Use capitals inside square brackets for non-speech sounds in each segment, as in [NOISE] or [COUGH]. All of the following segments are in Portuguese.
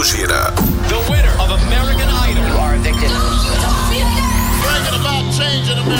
Teixeira. The winner of American Idol. You are a victim. Thinking about in America.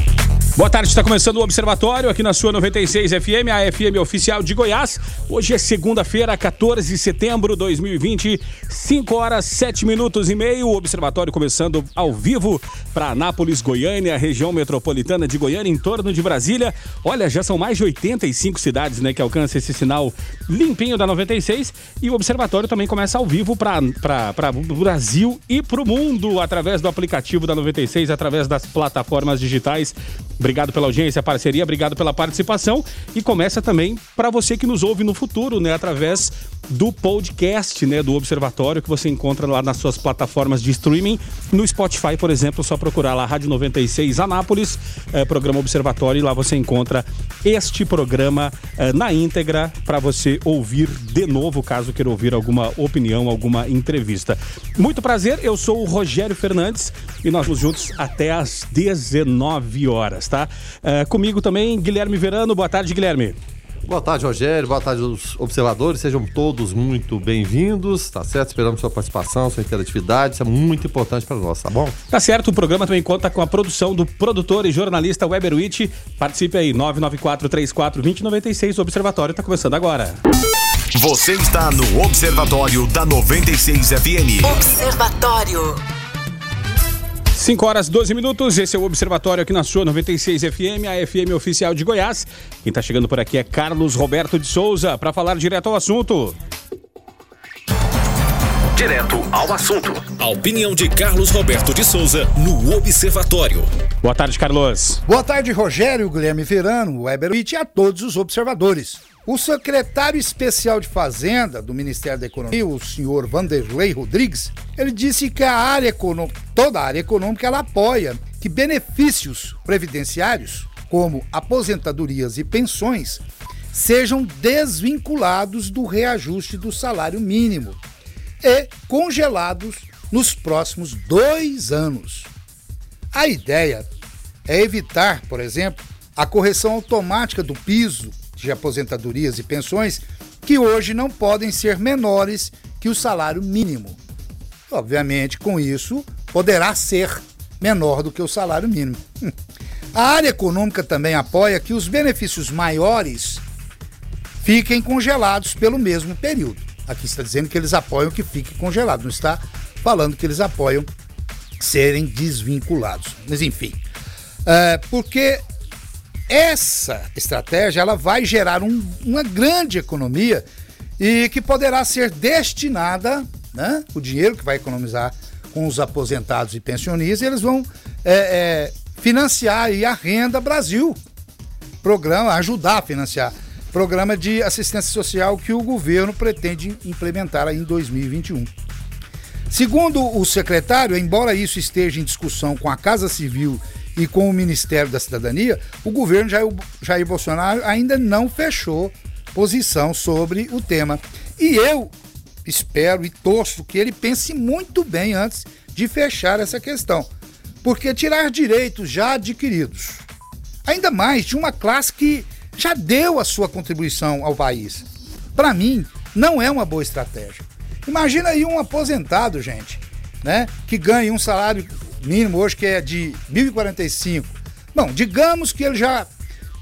Boa tarde, está começando o Observatório aqui na sua 96 FM, a FM oficial de Goiás. Hoje é segunda-feira, 14 de setembro de 2020, 5 horas 7 minutos e meio. O Observatório começando ao vivo para Anápolis, Goiânia, região metropolitana de Goiânia, em torno de Brasília. Olha, já são mais de 85 cidades né, que alcançam esse sinal limpinho da 96. E o Observatório também começa ao vivo para o Brasil e para o mundo, através do aplicativo da 96, através das plataformas digitais. Obrigado pela audiência, parceria, obrigado pela participação. E começa também para você que nos ouve no futuro, né? Através do podcast, né? Do Observatório, que você encontra lá nas suas plataformas de streaming. No Spotify, por exemplo, só procurar lá Rádio 96 Anápolis, eh, programa Observatório, e lá você encontra este programa eh, na íntegra para você ouvir de novo, caso queira ouvir alguma opinião, alguma entrevista. Muito prazer, eu sou o Rogério Fernandes e nós vamos juntos até às 19 horas, tá? Comigo também, Guilherme Verano. Boa tarde, Guilherme. Boa tarde, Rogério. Boa tarde aos observadores. Sejam todos muito bem-vindos, tá certo? Esperamos sua participação, sua interatividade. Isso é muito importante para nós, tá bom? Tá certo, o programa também conta com a produção do produtor e jornalista Weber Witt. Participe aí, 994-34-2096. O Observatório tá começando agora. Você está no Observatório da 96 FM. Observatório. 5 horas 12 minutos, esse é o Observatório aqui na sua 96 FM, a FM oficial de Goiás. Quem tá chegando por aqui é Carlos Roberto de Souza, para falar direto ao assunto. Direto ao assunto. A opinião de Carlos Roberto de Souza no Observatório. Boa tarde, Carlos. Boa tarde, Rogério, Guilherme Verano, Weber Witt e a todos os observadores. O secretário especial de Fazenda do Ministério da Economia, o senhor Vanderlei Rodrigues, ele disse que a área toda a área econômica, ela apoia que benefícios previdenciários, como aposentadorias e pensões, sejam desvinculados do reajuste do salário mínimo e congelados nos próximos dois anos. A ideia é evitar, por exemplo, a correção automática do piso de aposentadorias e pensões, que hoje não podem ser menores que o salário mínimo. Obviamente, com isso, poderá ser menor do que o salário mínimo. [LAUGHS] A área econômica também apoia que os benefícios maiores fiquem congelados pelo mesmo período. Aqui está dizendo que eles apoiam que fique congelado, não está falando que eles apoiam serem desvinculados. Mas enfim, é, porque essa estratégia ela vai gerar um, uma grande economia e que poderá ser destinada, né, o dinheiro que vai economizar com os aposentados e pensionistas, eles vão é, é, financiar aí a renda Brasil, programa ajudar a financiar programa de assistência social que o governo pretende implementar em 2021. Segundo o secretário, embora isso esteja em discussão com a Casa Civil e com o Ministério da Cidadania, o governo Jair, Jair Bolsonaro ainda não fechou posição sobre o tema. E eu espero e torço que ele pense muito bem antes de fechar essa questão. Porque tirar direitos já adquiridos, ainda mais de uma classe que já deu a sua contribuição ao país, para mim, não é uma boa estratégia. Imagina aí um aposentado, gente, né, que ganha um salário mínimo hoje que é de 1.045. Bom, digamos que ele já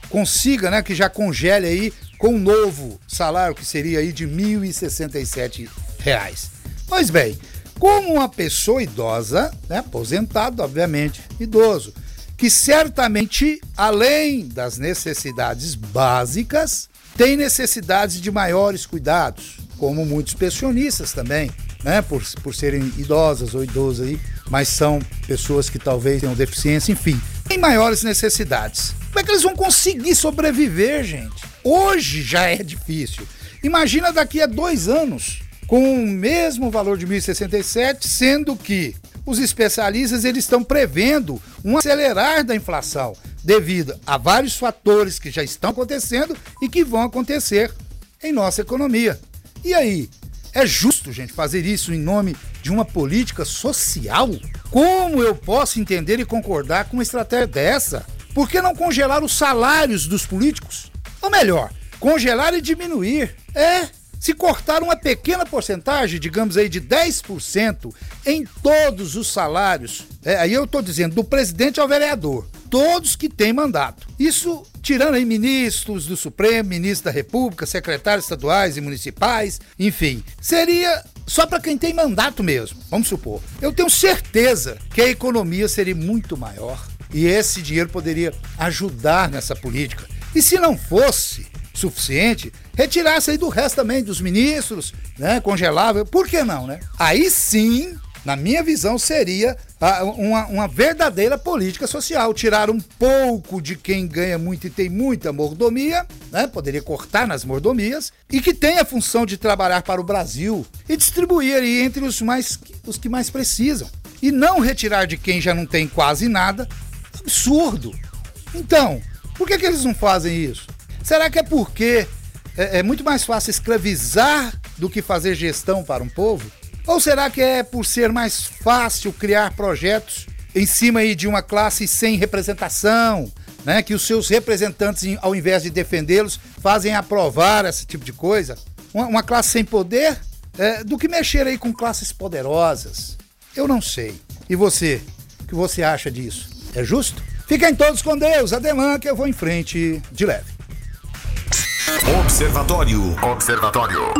consiga, né, que já congele aí com um novo salário que seria aí de 1.067 reais. Pois bem, como uma pessoa idosa, né, aposentado, obviamente, idoso, que certamente, além das necessidades básicas, tem necessidades de maiores cuidados, como muitos pensionistas também, né, por, por serem idosas ou idosos aí, mas são pessoas que talvez tenham deficiência, enfim, tem maiores necessidades. Como é que eles vão conseguir sobreviver, gente? Hoje já é difícil. Imagina daqui a dois anos, com o mesmo valor de 1.067, sendo que os especialistas eles estão prevendo um acelerar da inflação devido a vários fatores que já estão acontecendo e que vão acontecer em nossa economia. E aí, é justo, gente, fazer isso em nome de uma política social? Como eu posso entender e concordar com uma estratégia dessa? Por que não congelar os salários dos políticos? Ou melhor, congelar e diminuir. É, se cortar uma pequena porcentagem, digamos aí de 10% em todos os salários, é, aí eu estou dizendo do presidente ao vereador, todos que têm mandato. Isso tirando aí ministros do Supremo, ministros da República, secretários estaduais e municipais, enfim, seria só para quem tem mandato mesmo, vamos supor. Eu tenho certeza que a economia seria muito maior e esse dinheiro poderia ajudar nessa política. E se não fosse suficiente, retirasse aí do resto também, dos ministros, né? Congelava, por que não, né? Aí sim na minha visão, seria uma, uma, verdadeira política social. Tirar um pouco de quem ganha muito e tem muita mordomia, né? poderia cortar nas mordomias, e que tem a função de trabalhar para o Brasil e distribuir aí entre os, mais, os que mais precisam. E não retirar de quem já não tem quase nada. Absurdo. Então, por que, que eles não fazem isso? Será que é porque é, é muito mais fácil escravizar do que fazer gestão para um povo? Ou será que é por ser mais fácil criar projetos em cima aí de uma classe sem representação, né? Que os seus representantes, ao invés de defendê-los, fazem aprovar esse tipo de coisa? Uma, uma classe sem poder é, do que mexer aí com classes poderosas? Eu não sei. E você? O que você acha disso? É justo? Fiquem todos com Deus. Adelã que eu vou em frente de leve. Observatório. Observatório.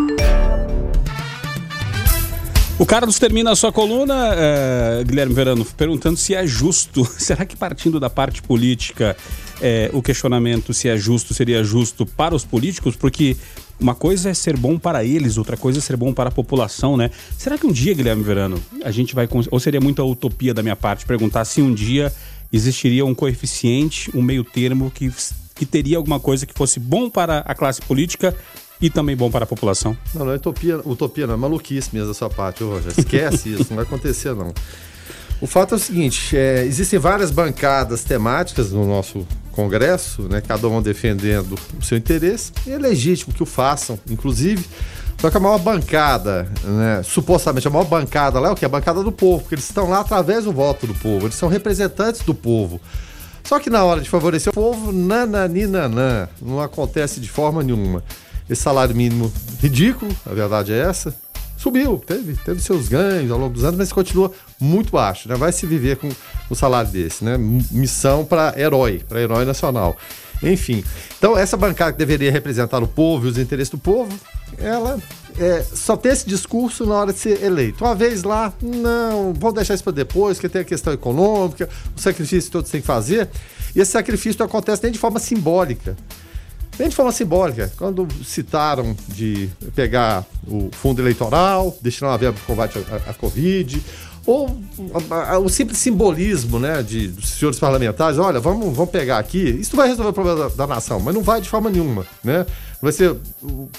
O Carlos termina a sua coluna, é, Guilherme Verano, perguntando se é justo. [LAUGHS] Será que partindo da parte política, é, o questionamento se é justo seria justo para os políticos? Porque uma coisa é ser bom para eles, outra coisa é ser bom para a população, né? Será que um dia, Guilherme Verano, a gente vai. Ou seria muita utopia da minha parte perguntar se um dia existiria um coeficiente, um meio termo que, que teria alguma coisa que fosse bom para a classe política e também bom para a população. Não, não é utopia, utopia não, é maluquice mesmo da sua parte, Roger. Esquece [LAUGHS] isso, não vai acontecer não. O fato é o seguinte, é, existem várias bancadas temáticas no nosso Congresso, né, cada um defendendo o seu interesse, e é legítimo que o façam, inclusive. Só que a maior bancada, né, supostamente a maior bancada lá é o que? A bancada do povo, porque eles estão lá através do voto do povo, eles são representantes do povo. Só que na hora de favorecer o povo, nananina, não acontece de forma nenhuma. Esse salário mínimo ridículo, a verdade é essa. Subiu, teve, teve seus ganhos ao longo dos anos, mas continua muito baixo, né? Vai se viver com um salário desse, né? Missão para herói, para herói nacional. Enfim, então essa bancada que deveria representar o povo e os interesses do povo, ela é, só tem esse discurso na hora de ser eleito. Uma vez lá, não, vamos deixar isso para depois, porque tem a questão econômica, o sacrifício que todos têm que fazer. E esse sacrifício não acontece nem de forma simbólica. Nem de forma simbólica, quando citaram de pegar o fundo eleitoral, destinar uma verba para o combate à, Covid, ou o simples simbolismo né, de, dos senhores parlamentares, olha, vamos, vamos pegar aqui, isso vai resolver o problema da, da nação, mas não vai de forma nenhuma, né? Vai ser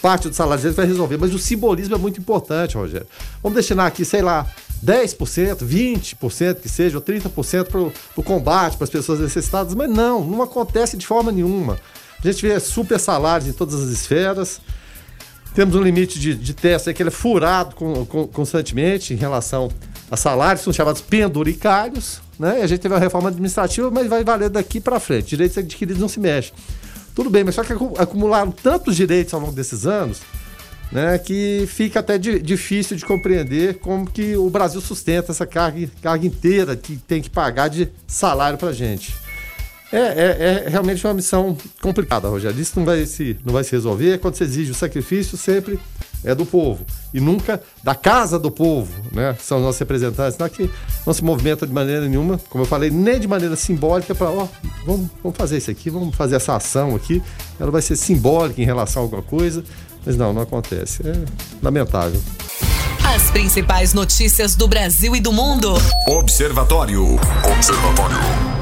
parte do salário deles vai resolver, mas o simbolismo é muito importante, Rogério. Vamos destinar aqui, sei lá, 10%, 20% que seja, ou 30% para o combate, para as pessoas necessitadas, mas não, não acontece de forma nenhuma. A gente vê super salários em todas as esferas. Temos um limite de, de teste que ele é furado com, com, constantemente em relação a salários, são chamados penduricários. Né? E a gente teve uma reforma administrativa, mas vai valer daqui para frente. Direitos adquiridos não se mexem. Tudo bem, mas só que acumularam tantos direitos ao longo desses anos né, que fica até di difícil de compreender como que o Brasil sustenta essa carga, carga inteira que tem que pagar de salário para gente. É, é, é, realmente uma missão complicada, Rogério. Isso não vai, se, não vai se resolver. Quando você exige o sacrifício, sempre é do povo. E nunca da casa do povo, né? São os nossos representantes. Não, é que não se movimenta de maneira nenhuma, como eu falei, nem de maneira simbólica para, ó, vamos, vamos fazer isso aqui, vamos fazer essa ação aqui. Ela vai ser simbólica em relação a alguma coisa. Mas não, não acontece. É lamentável. As principais notícias do Brasil e do mundo. Observatório. Observatório.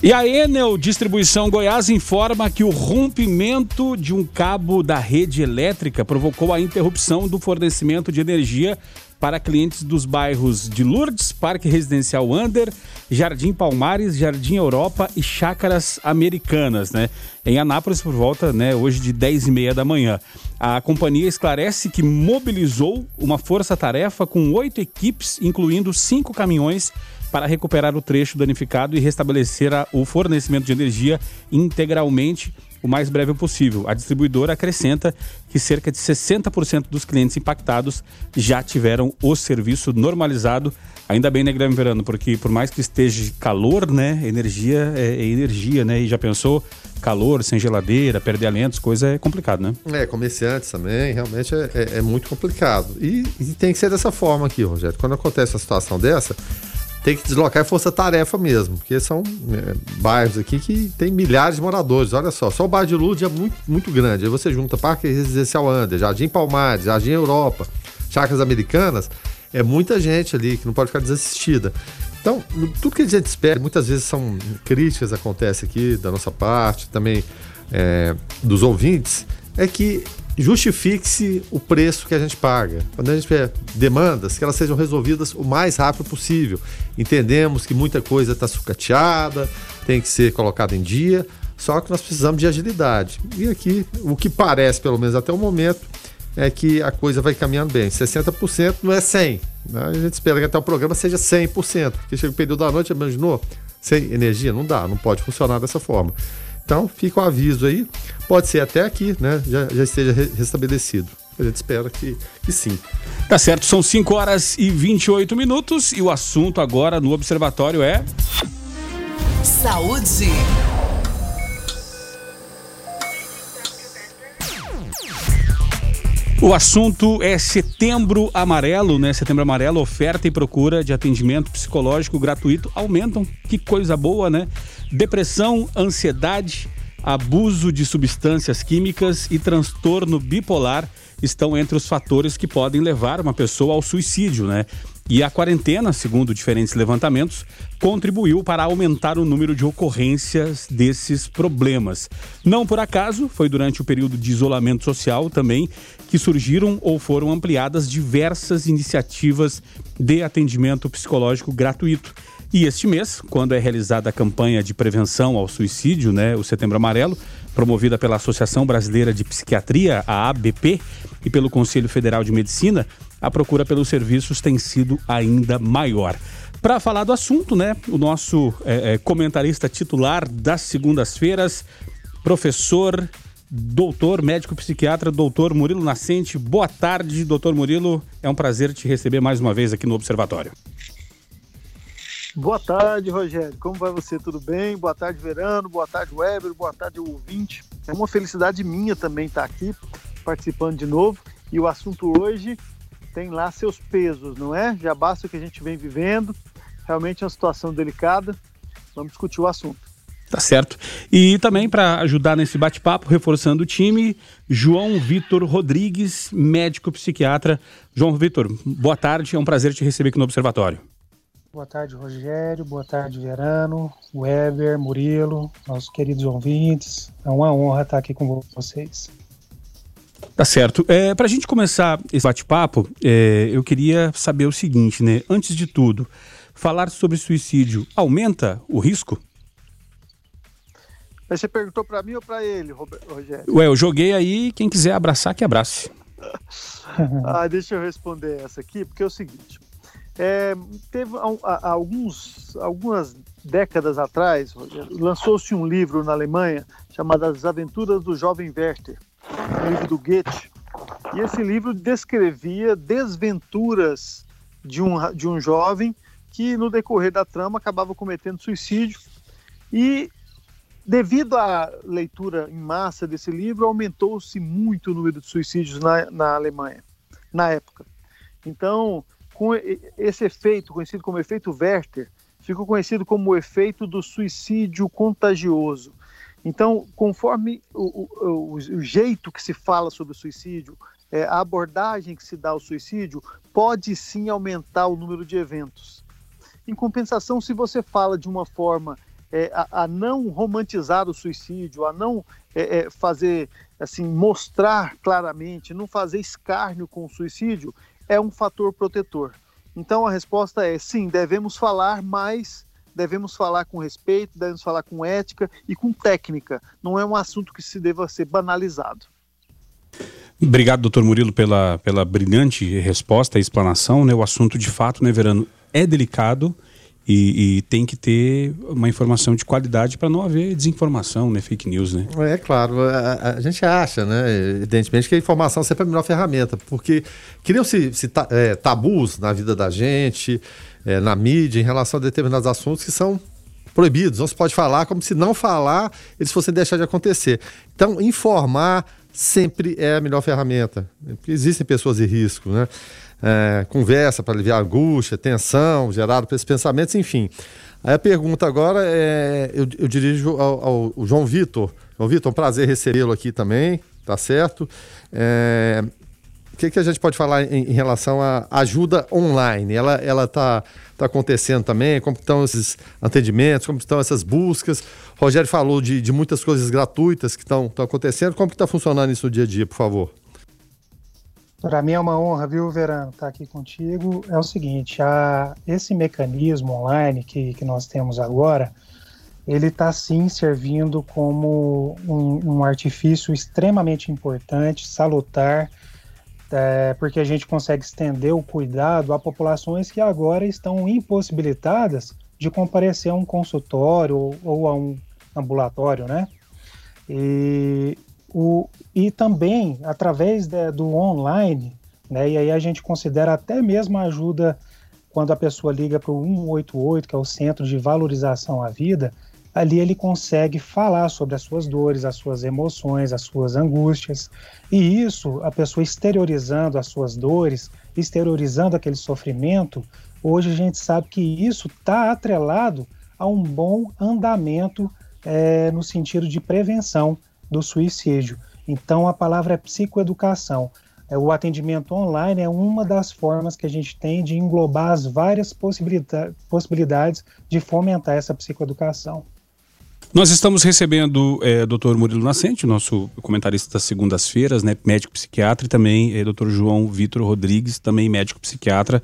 E a Enel Distribuição Goiás informa que o rompimento de um cabo da rede elétrica provocou a interrupção do fornecimento de energia para clientes dos bairros de Lourdes, Parque Residencial Under, Jardim Palmares, Jardim Europa e Chácaras Americanas, né? Em Anápolis, por volta, né, hoje de 10 e meia da manhã. A companhia esclarece que mobilizou uma força-tarefa com oito equipes, incluindo cinco caminhões, para recuperar o trecho danificado e restabelecer a, o fornecimento de energia integralmente o mais breve possível. A distribuidora acrescenta que cerca de 60% dos clientes impactados já tiveram o serviço normalizado. Ainda bem, né, Guilherme Verano? Porque por mais que esteja calor, né? Energia é, é energia, né? E já pensou calor, sem geladeira, perder alimentos, coisa é complicado, né? É, comerciantes também, realmente é, é, é muito complicado. E, e, tem que ser dessa forma aqui, Rogério. Quando acontece uma situação dessa, tem que deslocar força-tarefa mesmo, porque são é, bairros aqui que tem milhares de moradores. Olha só, só o bairro de Lourdes é muito, muito grande. Aí você junta Parque Residencial Ander, Jardim Palmares, Jardim Europa, Chacras Americanas, é muita gente ali que não pode ficar desassistida. Então, tudo que a gente espera, muitas vezes são críticas acontecem aqui da nossa parte, também é, dos ouvintes, é que justifique-se o preço que a gente paga. Quando a gente tiver demandas, que elas sejam resolvidas o mais rápido possível. Entendemos que muita coisa está sucateada, tem que ser colocada em dia, só que nós precisamos de agilidade. E aqui, o que parece, pelo menos até o momento, é que a coisa vai caminhando bem. 60% não é 100%. Né? A gente espera que até o programa seja 100%, porque chega o período da noite, imaginou? Sem energia? Não dá, não pode funcionar dessa forma. Então, fica o aviso aí. Pode ser até aqui, né? Já, já esteja restabelecido. A gente espera que, que sim. Tá certo, são 5 horas e 28 minutos e o assunto agora no Observatório é. Saúde. O assunto é Setembro Amarelo, né? Setembro Amarelo, oferta e procura de atendimento psicológico gratuito aumentam. Que coisa boa, né? Depressão, ansiedade, abuso de substâncias químicas e transtorno bipolar estão entre os fatores que podem levar uma pessoa ao suicídio, né? E a quarentena, segundo diferentes levantamentos, contribuiu para aumentar o número de ocorrências desses problemas. Não por acaso, foi durante o período de isolamento social também que surgiram ou foram ampliadas diversas iniciativas de atendimento psicológico gratuito. E este mês, quando é realizada a campanha de prevenção ao suicídio, né, o Setembro Amarelo, promovida pela Associação Brasileira de Psiquiatria, a ABP, e pelo Conselho Federal de Medicina, a procura pelos serviços tem sido ainda maior. Para falar do assunto, né, o nosso é, é, comentarista titular das segundas-feiras, professor, doutor, médico psiquiatra, doutor Murilo Nascente. Boa tarde, doutor Murilo. É um prazer te receber mais uma vez aqui no Observatório. Boa tarde, Rogério. Como vai você? Tudo bem? Boa tarde, Verano. Boa tarde, Weber. Boa tarde, ouvinte. É uma felicidade minha também estar aqui participando de novo. E o assunto hoje tem lá seus pesos, não é? Já basta o que a gente vem vivendo. Realmente é uma situação delicada. Vamos discutir o assunto. Tá certo. E também para ajudar nesse bate-papo, reforçando o time, João Vitor Rodrigues, médico psiquiatra. João Vitor, boa tarde. É um prazer te receber aqui no Observatório. Boa tarde, Rogério. Boa tarde, Verano, Weber, Murilo, nossos queridos ouvintes. É uma honra estar aqui com vocês. Tá certo. É, Para a gente começar esse bate-papo, é, eu queria saber o seguinte, né? Antes de tudo, falar sobre suicídio aumenta o risco? Você perguntou para mim ou para ele, Rogério? Ué, eu joguei aí, quem quiser abraçar, que abrace. [LAUGHS] ah, deixa eu responder essa aqui, porque é o seguinte. É, teve alguns, algumas décadas atrás, lançou-se um livro na Alemanha chamado As Aventuras do Jovem Werther, um livro do Goethe. E esse livro descrevia desventuras de um, de um jovem que, no decorrer da trama, acabava cometendo suicídio. E, devido à leitura em massa desse livro, aumentou-se muito o número de suicídios na, na Alemanha, na época. Então, com esse efeito, conhecido como efeito Werther, ficou conhecido como o efeito do suicídio contagioso. Então, conforme o, o, o jeito que se fala sobre o suicídio, é, a abordagem que se dá ao suicídio, pode sim aumentar o número de eventos. Em compensação, se você fala de uma forma é, a, a, não romantizar o suicídio, a não é, é fazer assim mostrar claramente, não fazer escárnio com o suicídio, é um fator protetor. Então a resposta é sim, devemos falar mais, devemos falar com respeito, devemos falar com ética e com técnica. Não é um assunto que se deva ser banalizado. Obrigado, doutor Murilo, pela, pela brilhante resposta e explanação. Né? O assunto, de fato, né, Verano, é delicado e, e tem que ter uma informação de qualidade para não haver desinformação, né, fake news, né? É claro, a, a, gente acha, né, evidentemente, que a informação sempre é a melhor ferramenta, porque criam-se se, é, tabus na vida da gente, é, na mídia, em relação a determinados assuntos que são proibidos. Não se pode falar, como se não falar, eles fossem deixar de acontecer. Então, informar sempre é a melhor ferramenta. Existem pessoas de risco, né? É, conversa para aliviar angústia, tensão gerado por esses pensamentos, enfim. Aí a pergunta agora é, eu, eu dirijo ao, ao João Vitor. João Vitor, um prazer recebê-lo aqui também, tá certo? É, o que, que a gente pode falar em, em relação à ajuda online? Ela está tá acontecendo também? Como estão esses atendimentos? Como estão essas buscas? O Rogério falou de, de muitas coisas gratuitas que estão acontecendo. Como está funcionando isso no dia a dia, por favor? Para mim é uma honra, viu, Verano, estar tá aqui contigo. É o seguinte, a, esse mecanismo online que, que nós temos agora, ele está sim servindo como um, um, artifício extremamente importante, salutar, é, porque a gente consegue estender o cuidado a populações que agora estão impossibilitadas de comparecer a um consultório ou, ou a um ambulatório, né? E o, e também através de, do online, né, e aí a gente considera até mesmo a ajuda quando a pessoa liga para o 188, que é o Centro de Valorização à Vida, ali ele consegue falar sobre as suas dores, as suas emoções, as suas angústias. E isso, a pessoa exteriorizando as suas dores, exteriorizando aquele sofrimento, hoje a gente sabe que isso está atrelado a um bom andamento é, no sentido de prevenção do suicídio. Então, a palavra é psicoeducação. É, o atendimento online é uma das formas que a gente tem de englobar as várias possibilidade, possibilidades de fomentar essa psicoeducação. Nós estamos recebendo é, Dr. Murilo Nascente, nosso comentarista das segundas-feiras, né, médico psiquiatra, e também é, Dr. João Vitor Rodrigues, também médico psiquiatra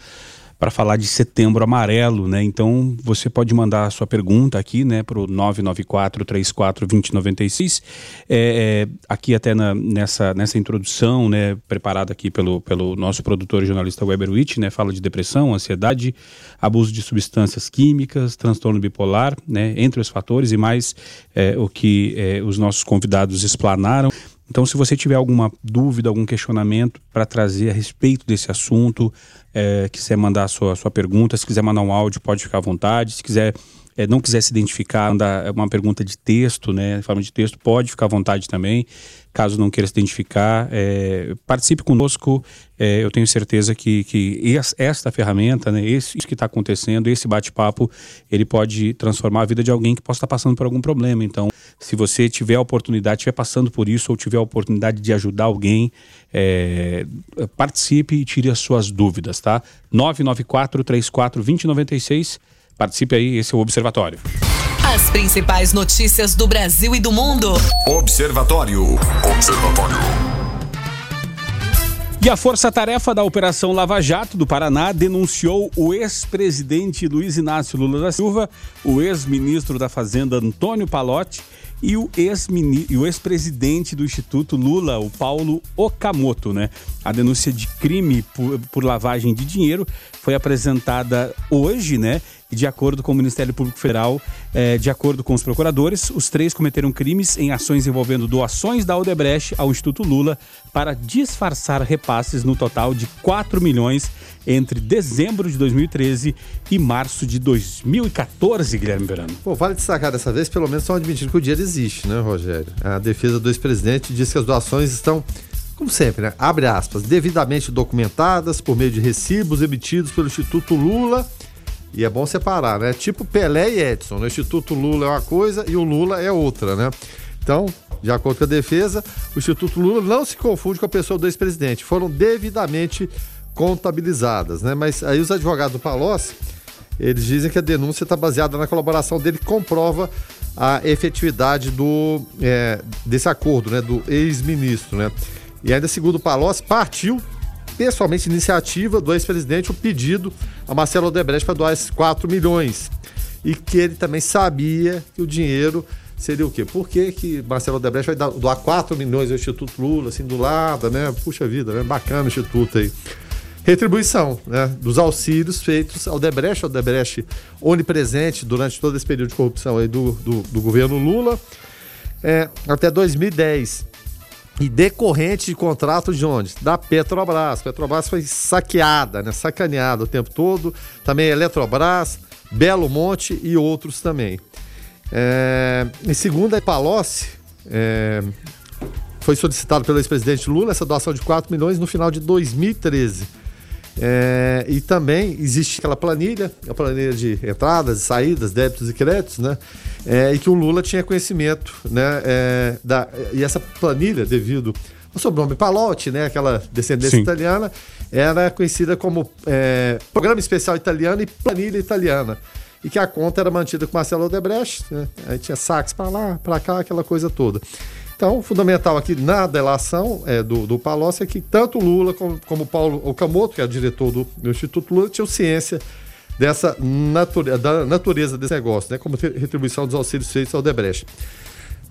para falar de setembro amarelo, né? Então você pode mandar a sua pergunta aqui, né, para o 994-34-2096. É, é, aqui até na, nessa, nessa introdução, né, preparada aqui pelo, pelo nosso produtor e jornalista Weber Witt, né, fala de depressão, ansiedade, abuso de substâncias químicas, transtorno bipolar, né, entre os fatores e mais é, o que é, os nossos convidados explanaram. Então, se você tiver alguma dúvida, algum questionamento para trazer a respeito desse assunto, é, quiser mandar a sua, sua pergunta, se quiser mandar um áudio, pode ficar à vontade. Se quiser é, não quiser se identificar, mandar uma pergunta de texto, né, em forma de texto, pode ficar à vontade também. Caso não queira se identificar, é, participe conosco. É, eu tenho certeza que, que esta ferramenta, né, esse, isso que está acontecendo, esse bate-papo, ele pode transformar a vida de alguém que possa estar passando por algum problema. Então, se você tiver a oportunidade, estiver passando por isso, ou tiver a oportunidade de ajudar alguém, é, participe e tire as suas dúvidas, tá? 994 34 2096 Participe aí, esse é o Observatório. As principais notícias do Brasil e do mundo. Observatório. Observatório. E a força-tarefa da Operação Lava Jato do Paraná denunciou o ex-presidente Luiz Inácio Lula da Silva, o ex-ministro da Fazenda Antônio Palotti e o ex-presidente do Instituto Lula, o Paulo Okamoto, né? A denúncia de crime por, por lavagem de dinheiro foi apresentada hoje, né? De acordo com o Ministério Público Federal, é, de acordo com os procuradores, os três cometeram crimes em ações envolvendo doações da Odebrecht ao Instituto Lula para disfarçar repasses no total de 4 milhões entre dezembro de 2013 e março de 2014, Guilherme Verano. Pô, vale destacar dessa vez, pelo menos estão admitindo que o dinheiro existe, né, Rogério? A defesa do ex-presidente diz que as doações estão como sempre, né? Abre aspas, devidamente documentadas por meio de recibos emitidos pelo Instituto Lula e é bom separar, né? Tipo Pelé e Edson. O Instituto Lula é uma coisa e o Lula é outra, né? Então, de acordo com a defesa, o Instituto Lula não se confunde com a pessoa do ex-presidente. Foram devidamente contabilizadas, né? Mas aí os advogados do Palocci, eles dizem que a denúncia está baseada na colaboração dele que comprova a efetividade do, é, desse acordo, né? Do ex-ministro, né? E ainda segundo o Palocci, partiu pessoalmente iniciativa do ex-presidente o pedido a Marcelo Odebrecht para doar esses 4 milhões. E que ele também sabia que o dinheiro seria o quê? Por que, que Marcelo Odebrecht vai doar 4 milhões ao Instituto Lula, assim, do lado, né? Puxa vida, né? Bacana o Instituto aí. Retribuição, né? Dos auxílios feitos ao Odebrecht, Odebrecht onipresente durante todo esse período de corrupção aí do, do, do governo Lula, é, até 2010 e decorrente de contrato de onde? Da Petrobras. Petrobras foi saqueada, né? sacaneada o tempo todo. Também Eletrobras, Belo Monte e outros também. É, em segunda, Palocci é, foi solicitado pelo ex-presidente Lula essa doação de 4 milhões no final de 2013. É, e também existe aquela planilha, a planilha de entradas e saídas, débitos e créditos, né? É, e que o Lula tinha conhecimento, né? É, da, e essa planilha, devido ao sobrenome Palotti, né? Aquela descendência Sim. italiana, era conhecida como é, Programa Especial Italiano e Planilha Italiana. E que a conta era mantida com Marcelo Odebrecht, né? Aí tinha saques para lá, para cá, aquela coisa toda. Então, fundamental aqui na delação é, do, do Palocci é que tanto Lula como, como Paulo Okamoto, que é o diretor do, do Instituto Lula, tinham ciência dessa natureza, da natureza desse negócio, né, como retribuição dos auxílios feitos ao Debrecht.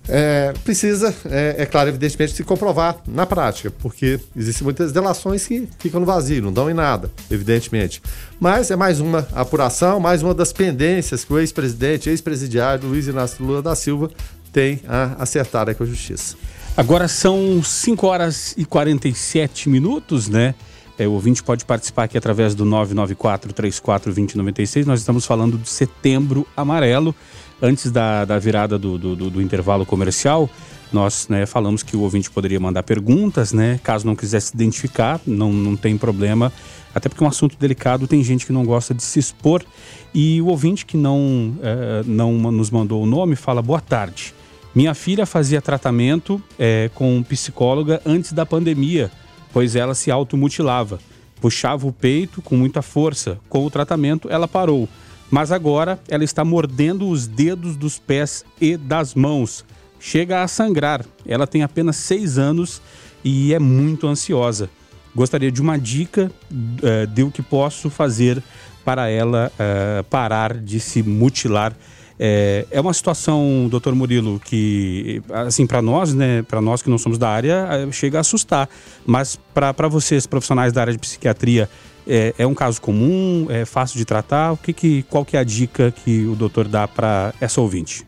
É, precisa, é, é, claro, evidentemente, se comprovar na prática, porque existem muitas delações que ficam no vazio, não dão em nada, evidentemente. Mas é mais uma apuração, mais uma das pendências que o ex-presidente, ex-presidiário Luiz Inácio Lula da Silva tem a acertar com a justiça. Agora são 5 horas e 47 minutos, né? É, o ouvinte pode participar aqui através do 994-34-2096. Nós estamos falando de setembro amarelo. Antes da, da virada do, do, do, intervalo comercial, nós né, falamos que o ouvinte poderia mandar perguntas, né? Caso não quisesse se identificar, não, não tem problema. Até porque é um assunto delicado, tem gente que não gosta de se expor. E o ouvinte que não, é, não nos mandou o nome fala boa tarde. Minha filha fazia tratamento é, com psicóloga antes da pandemia, pois ela se automutilava. Puxava o peito com muita força. Com o tratamento, ela parou. Mas agora ela está mordendo os dedos dos pés e das mãos. Chega a sangrar. Ela tem apenas seis anos e é muito ansiosa. Gostaria de uma dica uh, de o que posso fazer para ela uh, parar de se mutilar é, é uma situação, doutor Murilo, que, assim, para nós, né, para nós que não somos da área, é, chega a assustar. Mas para vocês, profissionais da área de psiquiatria, é, é, um caso comum? É fácil de tratar? O que, que, qual que é a dica que o doutor dá para essa ouvinte?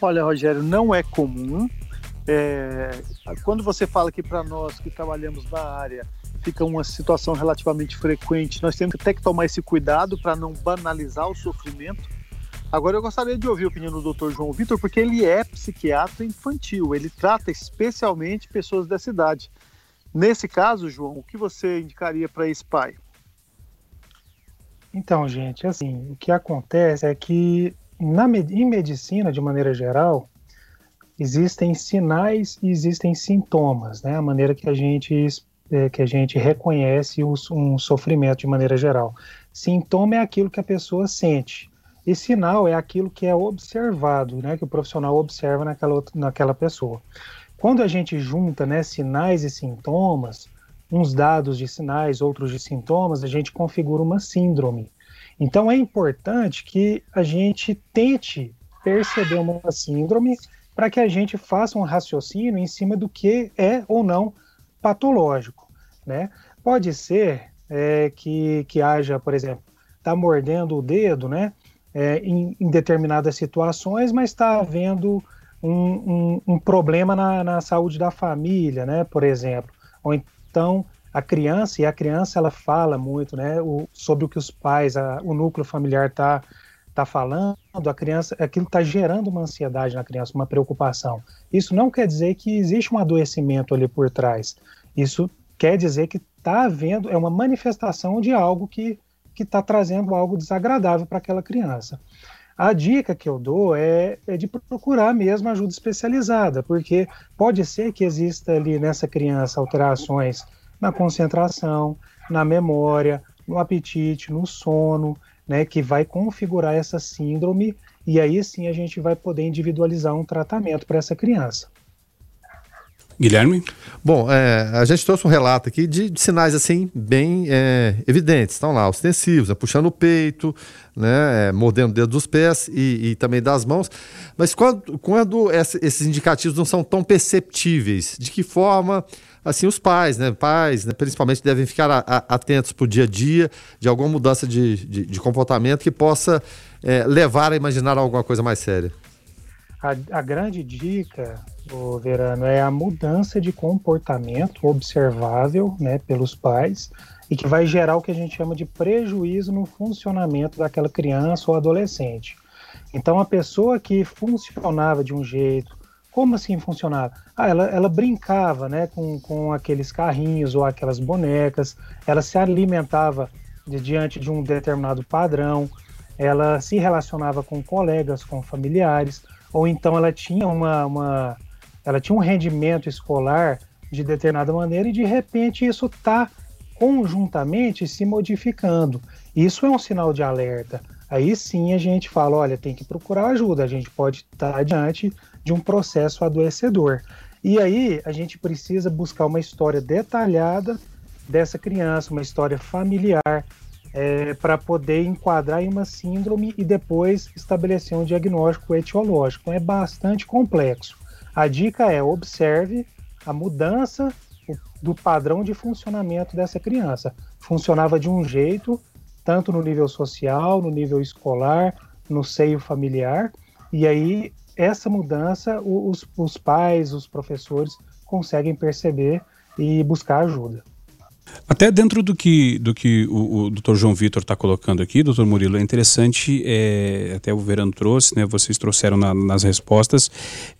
Olha, Rogério, não é comum. É, quando você fala que para nós que trabalhamos na área fica uma situação relativamente frequente. Nós temos até que tomar esse cuidado para não banalizar o sofrimento. Agora eu gostaria de ouvir a opinião do Dr. João Vitor, porque ele é psiquiatra infantil, ele trata especialmente pessoas dessa idade. Nesse caso, João, o que você indicaria para esse pai? Então, gente, assim, o que acontece é que na, em medicina, de maneira geral, existem sinais e existem sintomas, né? A maneira que a gente é, que a gente reconhece os, um sofrimento de maneira geral. Sintoma é aquilo que a pessoa sente. E sinal é aquilo que é observado, né, que o profissional observa naquela, naquela pessoa. Quando a gente junta né, sinais e sintomas, uns dados de sinais, outros de sintomas, a gente configura uma síndrome. Então é importante que a gente tente perceber uma síndrome para que a gente faça um raciocínio em cima do que é ou não patológico, né? Pode ser é, que, que haja, por exemplo, está mordendo o dedo, né? É, em, em, determinadas situações, mas está havendo um, um, um problema na, na, saúde da família, né? Por exemplo, ou então a criança e a criança ela fala muito, né? O, sobre o que os pais, a, o núcleo familiar está tá falando, a criança, aquilo está gerando uma ansiedade na criança, uma preocupação. Isso não quer dizer que existe um adoecimento ali por trás, isso quer dizer que está havendo, é uma manifestação de algo que está trazendo algo desagradável para aquela criança. A dica que eu dou é, é, de procurar mesmo ajuda especializada, porque pode ser que exista ali nessa criança alterações na concentração, na memória, no apetite, no sono, né, que vai configurar essa síndrome e aí sim a gente vai poder individualizar um tratamento para essa criança. Guilherme? Bom, é, a gente trouxe um relato aqui de, de sinais assim bem é, evidentes. Estão lá, ostensivos, né, puxando o peito, né, é, mordendo o dedo dos pés e, e, também das mãos. Mas quando, quando esses indicativos não são tão perceptíveis, de que forma assim os pais, né, pais, né, principalmente devem ficar a, a, atentos para o dia a dia de alguma mudança de, de, de comportamento que possa é, levar a imaginar alguma coisa mais séria? A, a grande dica, o Verano, é a mudança de comportamento observável né, pelos pais e que vai gerar o que a gente chama de prejuízo no funcionamento daquela criança ou adolescente. Então, a pessoa que funcionava de um jeito, como assim funcionava? Ah, ela, ela brincava né, com, com aqueles carrinhos ou aquelas bonecas, ela se alimentava de, diante de um determinado padrão, ela se relacionava com colegas, com familiares, ou então ela tinha uma, uma ela tinha um rendimento escolar de determinada maneira e de repente isso está conjuntamente se modificando. Isso é um sinal de alerta. Aí sim a gente fala, olha, tem que procurar ajuda, a gente pode estar diante de um processo adoecedor. E aí a gente precisa buscar uma história detalhada dessa criança, uma história familiar, é, para poder enquadrar em uma síndrome e depois estabelecer um diagnóstico etiológico. É bastante complexo. A dica é observe a mudança do padrão de funcionamento dessa criança. Funcionava de um jeito, tanto no nível social, no nível escolar, no seio familiar, e aí essa mudança os, os pais, os professores conseguem perceber e buscar ajuda. Até dentro do que, do que o, o Dr. João Vitor está colocando aqui, Dr. Murilo, é interessante, é, até o Verano trouxe, né, vocês trouxeram na, nas respostas,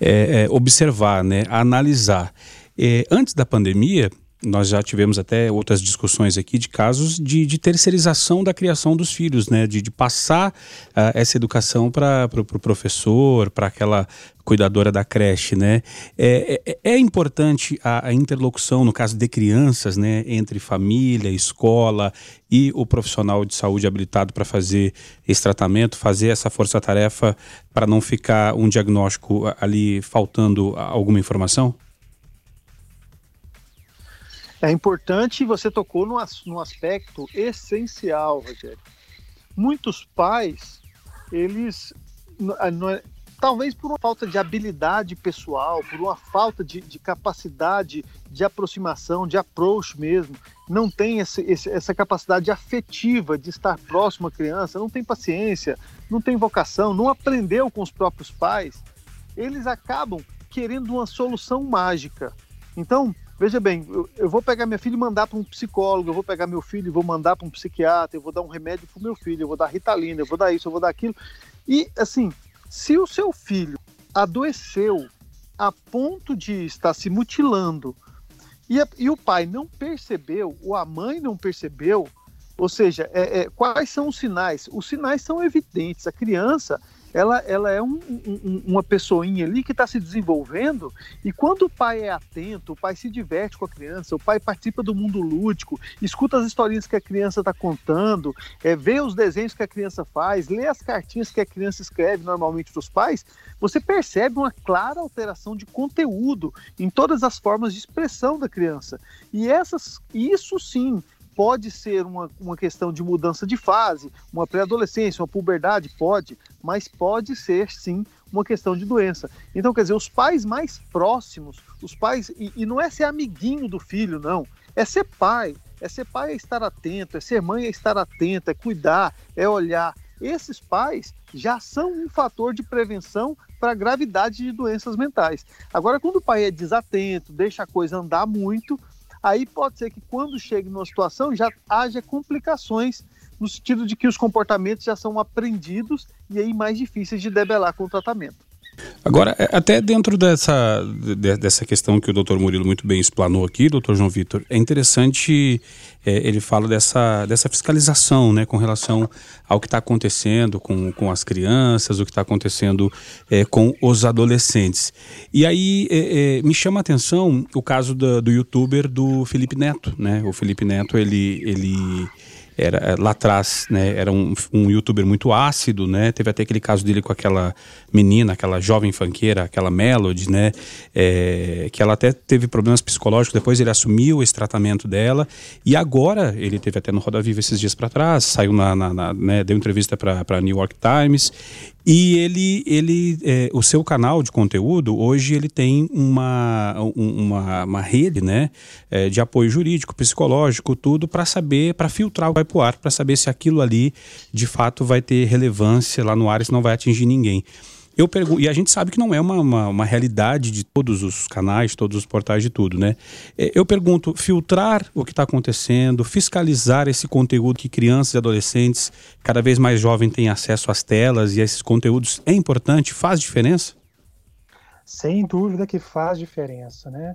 é, é, observar, né, analisar. É, antes da pandemia, nós já tivemos até outras discussões aqui de casos de, de terceirização da criação dos filhos, né? De, de passar uh, essa educação para o pro, pro professor, para aquela cuidadora da creche, né? É, é, é importante a, a, interlocução, no caso de crianças, né? Entre família, escola e o profissional de saúde habilitado para fazer esse tratamento, fazer essa força-tarefa para não ficar um diagnóstico ali faltando alguma informação? É importante você tocou no aspecto essencial, Rogério. Muitos pais, eles é, talvez por uma falta de habilidade pessoal, por uma falta de, de capacidade de aproximação, de approach mesmo, não tem esse, esse, essa capacidade afetiva de estar próximo à criança, não tem paciência, não tem vocação, não aprendeu com os próprios pais, eles acabam querendo uma solução mágica. Então, Veja bem, eu, eu vou pegar minha filha e mandar para um psicólogo, eu vou pegar meu filho e vou mandar para um psiquiatra, eu vou dar um remédio para o meu filho, eu vou dar ritalina, eu vou dar isso, eu vou dar aquilo. E, assim, se o seu filho adoeceu a ponto de estar se mutilando e, a, e o pai não percebeu, ou a mãe não percebeu, ou seja, é, é, quais são os sinais? Os sinais são evidentes. A criança ela, ela é um, um, uma pessoinha ali que está se desenvolvendo e quando o pai é atento, o pai se diverte com a criança, o pai participa do mundo lúdico, escuta as historinhas que a criança está contando, é, vê os desenhos que a criança faz, lê as cartinhas que a criança escreve normalmente para os pais, você percebe uma clara alteração de conteúdo em todas as formas de expressão da criança. E essas, isso sim pode ser uma, uma questão de mudança de fase, uma pré-adolescência, uma puberdade, pode, mas pode ser sim uma questão de doença. Então, quer dizer, os pais mais próximos, os pais, e, e não é ser amiguinho do filho, não, é ser pai. É ser pai é estar atento, é ser mãe é estar atento, é cuidar, é olhar. Esses pais já são um fator de prevenção para a gravidade de doenças mentais. Agora, quando o pai é desatento, deixa a coisa andar muito, aí pode ser que quando chegue numa situação já haja complicações no sentido de que os comportamentos já são aprendidos e aí mais difíceis de debelar com o tratamento. Agora, é, até dentro dessa, dessa questão que o doutor Murilo muito bem explanou aqui, doutor João Vitor, é interessante, é, ele fala dessa, dessa fiscalização, né, com relação ao que está acontecendo com, com as crianças, o que está acontecendo é, com os adolescentes. E aí é, é, me chama a atenção o caso do, do youtuber do Felipe Neto, né, o Felipe Neto, ele... ele era eh, lá atrás, né, era um, um youtuber muito ácido, né? Teve até aquele caso dele com aquela menina, aquela jovem fanqueira, aquela Melody, né? É, que ela até teve problemas psicológicos, depois ele assumiu esse tratamento dela e agora ele teve até no Roda Viva esses dias para trás, saiu na, na, na né, deu entrevista para New York Times e ele, ele é, o seu canal de conteúdo, hoje ele tem uma, uma, uma rede né, é, de apoio jurídico, psicológico, tudo, para saber, para filtrar o vai para saber se aquilo ali de fato vai ter relevância lá no ar e se não vai atingir ninguém. Eu pergunto, e a gente sabe que não é uma, uma, uma, realidade de todos os canais, todos os portais de tudo, né? É, eu pergunto, filtrar o que está acontecendo, fiscalizar esse conteúdo que crianças e adolescentes, cada vez mais jovens, têm acesso às telas e a esses conteúdos, é importante? Faz diferença? Sem dúvida que faz diferença, né?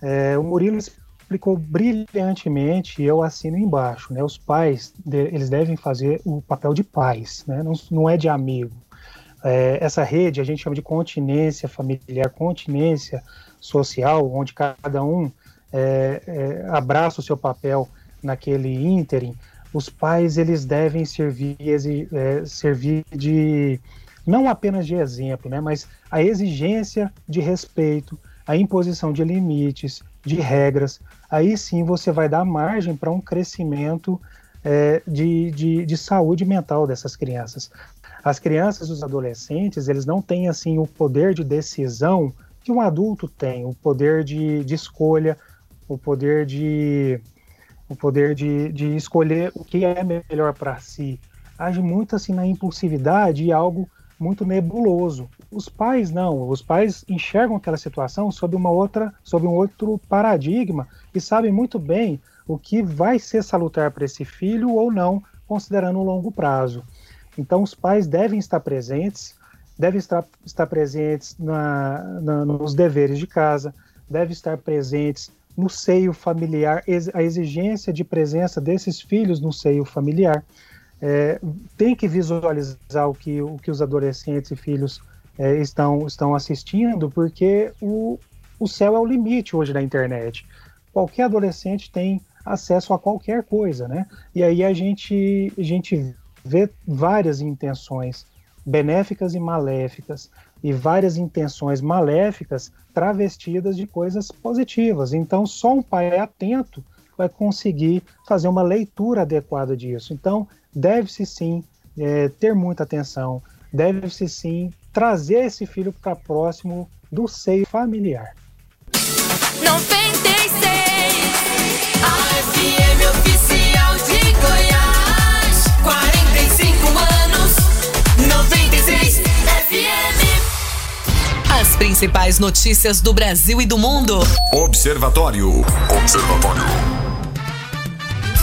É, o Murilo explicou brilhantemente e eu assino embaixo, né? Os pais, eles devem fazer o papel de pais, né? Não, não é de amigo é, essa rede a gente chama de continência familiar, continência social, onde cada um é, é, abraça o seu papel naquele ínterim, os pais eles devem servir, é, servir de não apenas de exemplo, né, mas a exigência de respeito, a imposição de limites, de regras. Aí sim você vai dar margem para um crescimento é, de, de, de, saúde mental dessas crianças. As crianças e os adolescentes, eles não têm assim o poder de decisão que um adulto tem, o poder de, de escolha, o poder de o poder de, de escolher o que é melhor para si. Age muito assim na impulsividade e algo muito nebuloso. Os pais não, os pais enxergam aquela situação sob uma outra, sob um outro paradigma e sabem muito bem o que vai ser salutar para esse filho ou não, considerando o longo prazo. Então, os pais devem estar presentes, devem estar, estar presentes na, na, nos deveres de casa, devem estar presentes no seio familiar, a exigência de presença desses filhos no seio familiar. É, tem que visualizar o que, o que os adolescentes e filhos é, estão, estão assistindo, porque o, o céu é o limite hoje da internet. Qualquer adolescente tem acesso a qualquer coisa, né? E aí a gente, a gente vê várias intenções benéficas e maléficas, e várias intenções maléficas travestidas de coisas positivas. Então, só um pai atento vai conseguir fazer uma leitura adequada disso. Então, deve-se sim é, ter muita atenção, deve-se sim trazer esse filho para próximo do seio familiar. 96 a As principais notícias do Brasil e do mundo. Observatório. Observatório.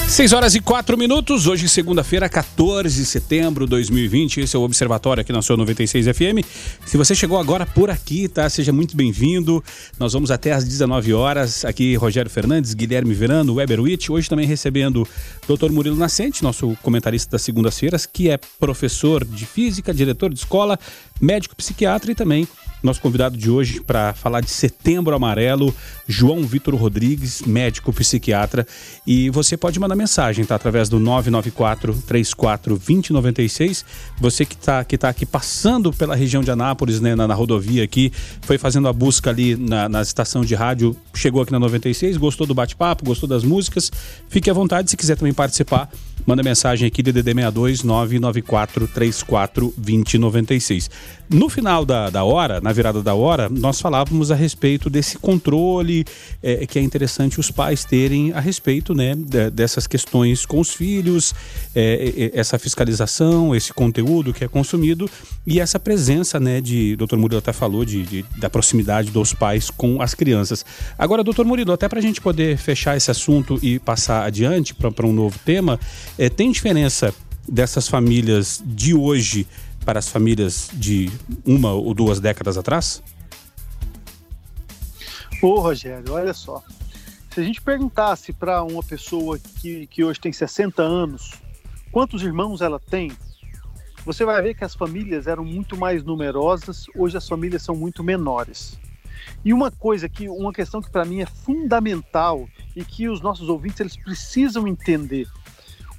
6 horas e 4 minutos, hoje segunda-feira, 14 de setembro de 2020. Esse é o Observatório aqui na sua 96 FM. Se você chegou agora por aqui, tá? Seja muito bem-vindo. Nós vamos até às 19 horas. Aqui Rogério Fernandes, Guilherme Verano, Weber Witt. Hoje também recebendo o Dr. Murilo Nascente, nosso comentarista das segundas-feiras, que é professor de física, diretor de escola, médico psiquiatra e também nosso convidado de hoje para falar de Setembro Amarelo, João Vitor Rodrigues, médico psiquiatra. E você pode mandar mensagem, tá? Através do 994 34 2096. Você que está que tá aqui passando pela região de Anápolis, né, na, na rodovia aqui, foi fazendo a busca ali na, na estação de rádio, chegou aqui na 96, gostou do bate-papo, gostou das músicas. Fique à vontade, se quiser também participar manda mensagem aqui DDD 62 994 34 2096. No final da, da hora, na virada da hora, nós falávamos a respeito desse controle é, que é interessante os pais terem a respeito né, dessas questões com os filhos, é, essa fiscalização, esse conteúdo que é consumido e essa presença né, de, doutor Murilo até falou, de, de da proximidade dos pais com as crianças. Agora, doutor Murilo, até para a gente poder fechar esse assunto e passar adiante para um novo tema, é, tem diferença dessas famílias de hoje para as famílias de uma ou duas décadas atrás? Ô, Rogério, olha só. Se a gente perguntasse para uma pessoa que, que hoje tem 60 anos quantos irmãos ela tem, você vai ver que as famílias eram muito mais numerosas, hoje as famílias são muito menores. E uma coisa que, uma questão que para mim é fundamental e que os nossos ouvintes eles precisam entender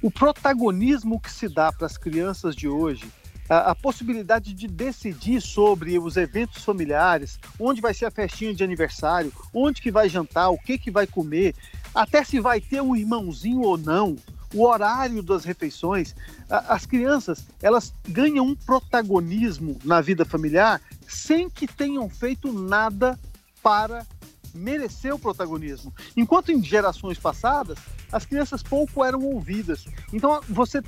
o protagonismo que se dá para as crianças de hoje, a, a, possibilidade de decidir sobre os eventos familiares, onde vai ser a festinha de aniversário, onde que vai jantar, o que que vai comer, até se vai ter um irmãozinho ou não, o horário das refeições. A, as crianças, elas ganham um protagonismo na vida familiar sem que tenham feito nada para merecer o protagonismo. Enquanto em gerações passadas, as crianças pouco eram ouvidas. Então, você,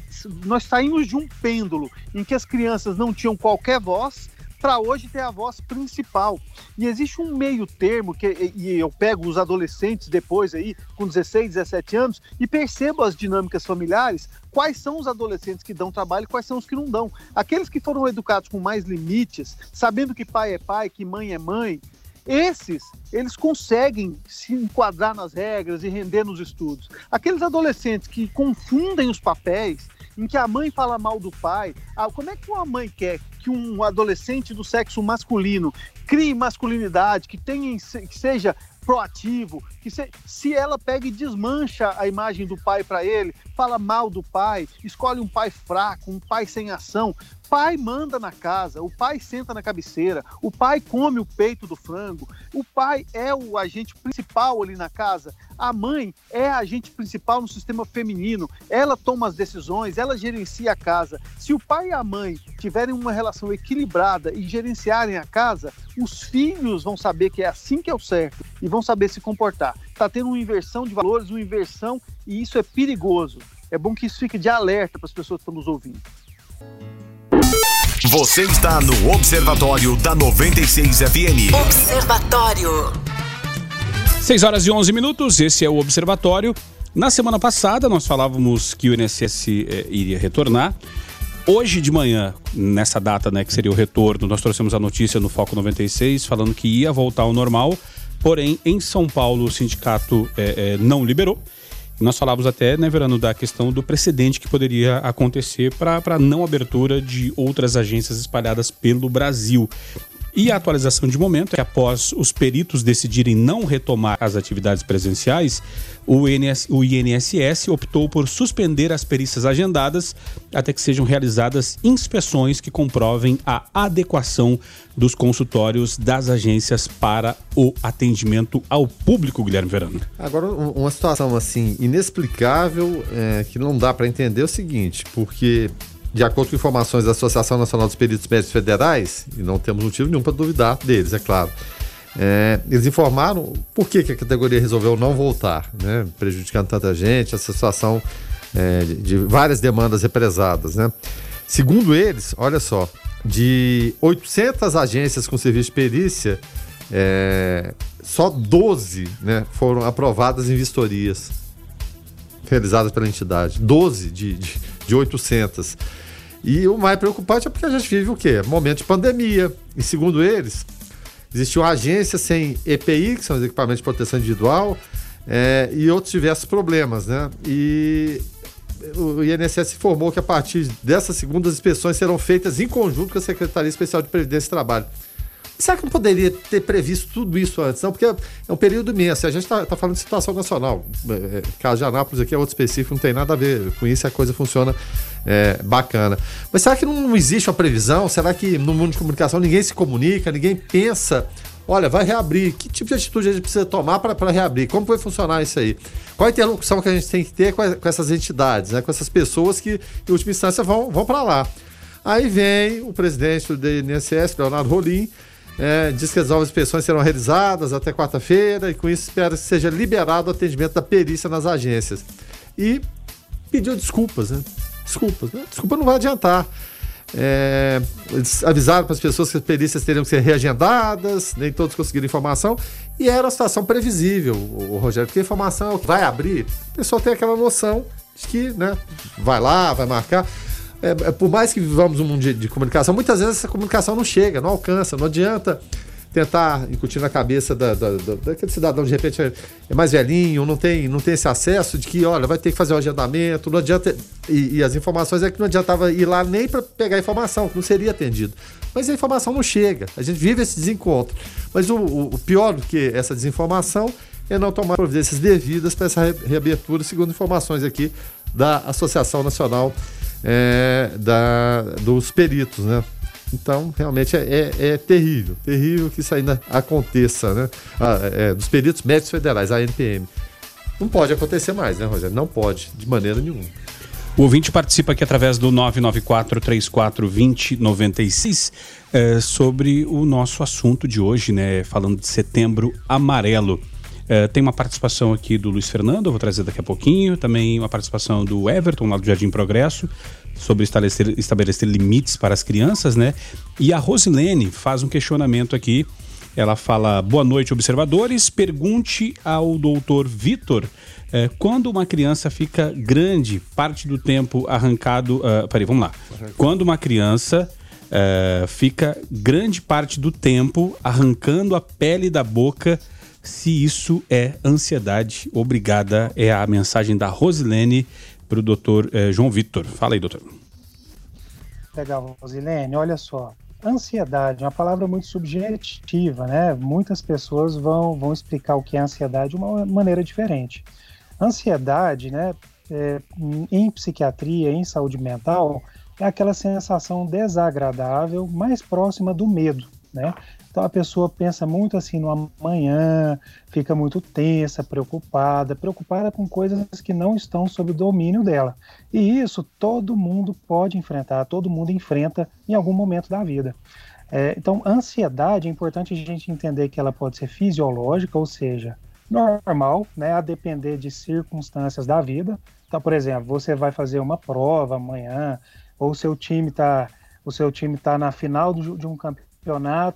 nós saímos de um pêndulo em que as crianças não tinham qualquer voz para hoje ter a voz principal. E existe um meio termo que e eu pego os adolescentes depois aí com 16, 17 anos e percebo as dinâmicas familiares, quais são os adolescentes que dão trabalho e quais são os que não dão. Aqueles que foram educados com mais limites, sabendo que pai é pai, que mãe é mãe, esses, eles conseguem se enquadrar nas regras e render nos estudos. Aqueles adolescentes que confundem os papéis, em que a mãe fala mal do pai, ah, como é que uma mãe quer que um adolescente do sexo masculino crie masculinidade, que tenha que seja proativo, que se, se ela pega e desmancha a imagem do pai para ele, fala mal do pai, escolhe um pai fraco, um pai sem ação, pai manda na casa, o pai senta na cabeceira, o pai come o peito do frango, o pai é o agente principal ali na casa, a mãe é a agente principal no sistema feminino, ela toma as decisões, ela gerencia a casa. Se o pai e a mãe tiverem uma relação equilibrada e gerenciarem a casa, os filhos vão saber que é assim que é o certo e vão saber se comportar. Está tendo uma inversão de valores, uma inversão, e isso é perigoso. É bom que isso fique de alerta para as pessoas que estão nos ouvindo. Você está no Observatório da 96 FM. Observatório. 6 horas e 11 minutos, esse é o Observatório. Na semana passada, nós falávamos que o INSS eh, iria retornar. Hoje de manhã, nessa data, né, que seria o retorno, nós trouxemos a notícia no Foco 96 falando que ia voltar ao normal. Porém, em São Paulo, o sindicato eh, eh, não liberou. Nós falávamos até, né, Verano, da questão do precedente que poderia acontecer para a não abertura de outras agências espalhadas pelo Brasil. E a atualização de momento é que após os peritos decidirem não retomar as atividades presenciais, o, INS, o INSS optou por suspender as perícias agendadas até que sejam realizadas inspeções que comprovem a adequação dos consultórios das agências para o atendimento ao público, Guilherme Verano. Agora, uma situação assim inexplicável é, que não dá para entender é o seguinte, porque de acordo com informações da Associação Nacional dos Peritos Médicos Federais, e não temos motivo nenhum para duvidar deles, é claro. É, eles informaram por que, que, a categoria resolveu não voltar, né, prejudicando tanta gente, essa situação é, de, de, várias demandas represadas. Né. Segundo eles, olha só, de 800 agências com serviço de perícia, é, só 12 né, foram aprovadas em vistorias realizadas pela entidade. 12 de, de, de 800. E o mais preocupante é porque a gente vive o quê? Momento de pandemia. E segundo eles, existiu agência sem EPI, que são os equipamentos de proteção individual, é, e outros diversos problemas, né? E o INSS informou que a partir dessa segunda as inspeções serão feitas em conjunto com a Secretaria Especial de Previdência e Trabalho. Será que não poderia ter previsto tudo isso antes? Não, porque é um período imenso. A gente está tá falando de situação nacional. É, caso de Anápolis aqui é outro específico, não tem nada a ver com isso, a coisa funciona é, bacana. Mas será que não existe uma previsão? Será que no mundo de comunicação ninguém se comunica, ninguém pensa? Olha, vai reabrir. Que tipo de atitude a gente precisa tomar para reabrir? Como vai funcionar isso aí? Qual a interlocução que a gente tem que ter com, a, com essas entidades, né? com essas pessoas que, em última instância, vão, vão para lá? Aí vem o presidente do INSS, Leonardo Rolim, é, diz que as novas inspeções serão realizadas até quarta-feira e com isso espera que seja liberado o atendimento da perícia nas agências. E pediu desculpas, né? Desculpas. Né? Desculpa não vai adiantar. É, eles avisaram para as pessoas que as perícias teriam que ser reagendadas, nem todos conseguiram informação, e era uma situação previsível, o, Rogério, porque a informação é vai abrir, a pessoa tem aquela noção de que né, vai lá, vai marcar é, é, por mais que vivamos um mundo de, de, comunicação, muitas vezes essa comunicação não chega, não alcança, não adianta tentar incutir na cabeça da, da, da, daquele cidadão, de repente é, é mais velhinho, não tem, não tem esse acesso de que, olha, vai ter que fazer o agendamento, não adianta. E, e as informações é que não adiantava ir lá nem para pegar informação, que não seria atendido. Mas a informação não chega, a gente vive esse desencontro. Mas o, o pior do que essa desinformação é não tomar providências devidas para essa reabertura, segundo informações aqui da Associação Nacional é, da, dos Peritos, né? Então, realmente é, é, é, terrível, terrível que isso ainda aconteça, né? Ah, é, dos peritos médicos federais, a NPM. Não pode acontecer mais, né, Rogério? Não pode, de maneira nenhuma. O ouvinte participa aqui através do 994-34-2096 é, sobre o nosso assunto de hoje, né? Falando de setembro amarelo. É, tem uma participação aqui do Luiz Fernando, eu vou trazer daqui a pouquinho. Também uma participação do Everton, lá do Jardim Progresso, sobre estabelecer, estabelecer limites para as crianças, né? E a Rosilene faz um questionamento aqui. Ela fala: Boa noite, observadores. Pergunte ao doutor Vitor é, quando uma criança fica grande, parte do tempo arrancado. Uh, peraí, vamos lá. Quando uma criança uh, fica grande parte do tempo arrancando a pele da boca, se isso é ansiedade. Obrigada. É a mensagem da Rosilene para o doutor uh, João Vitor. Fala aí, doutor. Legal, Rosilene. Olha só. Ansiedade é uma palavra muito subjetiva, né? Muitas pessoas vão, vão explicar o que é ansiedade de uma maneira diferente. Ansiedade, né, é, em psiquiatria, em saúde mental, é aquela sensação desagradável mais próxima do medo, né? Então a pessoa pensa muito assim no amanhã, fica muito tensa, preocupada, preocupada com coisas que não estão sob o domínio dela. E isso todo mundo pode enfrentar, todo mundo enfrenta em algum momento da vida. É, então, ansiedade é importante a gente entender que ela pode ser fisiológica, ou seja, normal, né, a depender de circunstâncias da vida. Então, por exemplo, você vai fazer uma prova amanhã, ou o seu time está o seu time tá na final de um campeonato,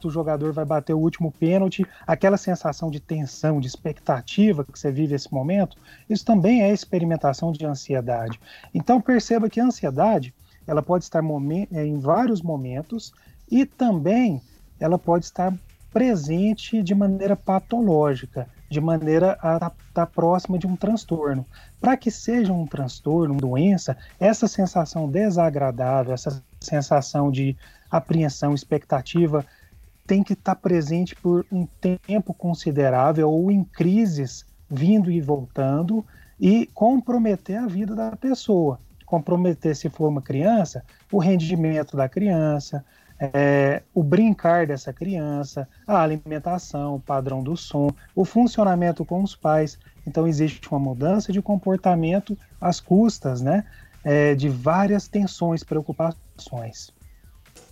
o jogador vai bater o último pênalti, aquela sensação de tensão, de expectativa que você vive esse momento, isso também é experimentação de ansiedade. Então perceba que a ansiedade, ela pode estar em vários momentos e também ela pode estar presente de maneira patológica de maneira a estar tá próxima de um transtorno. Para que seja um transtorno, uma doença, essa sensação desagradável, essa sensação de apreensão, expectativa, tem que estar tá presente por um tempo considerável ou em crises vindo e voltando e comprometer a vida da pessoa. Comprometer, se for uma criança, o rendimento da criança, é, o brincar dessa criança, a alimentação, o padrão do som, o funcionamento com os pais. Então existe uma mudança de comportamento às custas, né, é, de várias tensões, preocupações.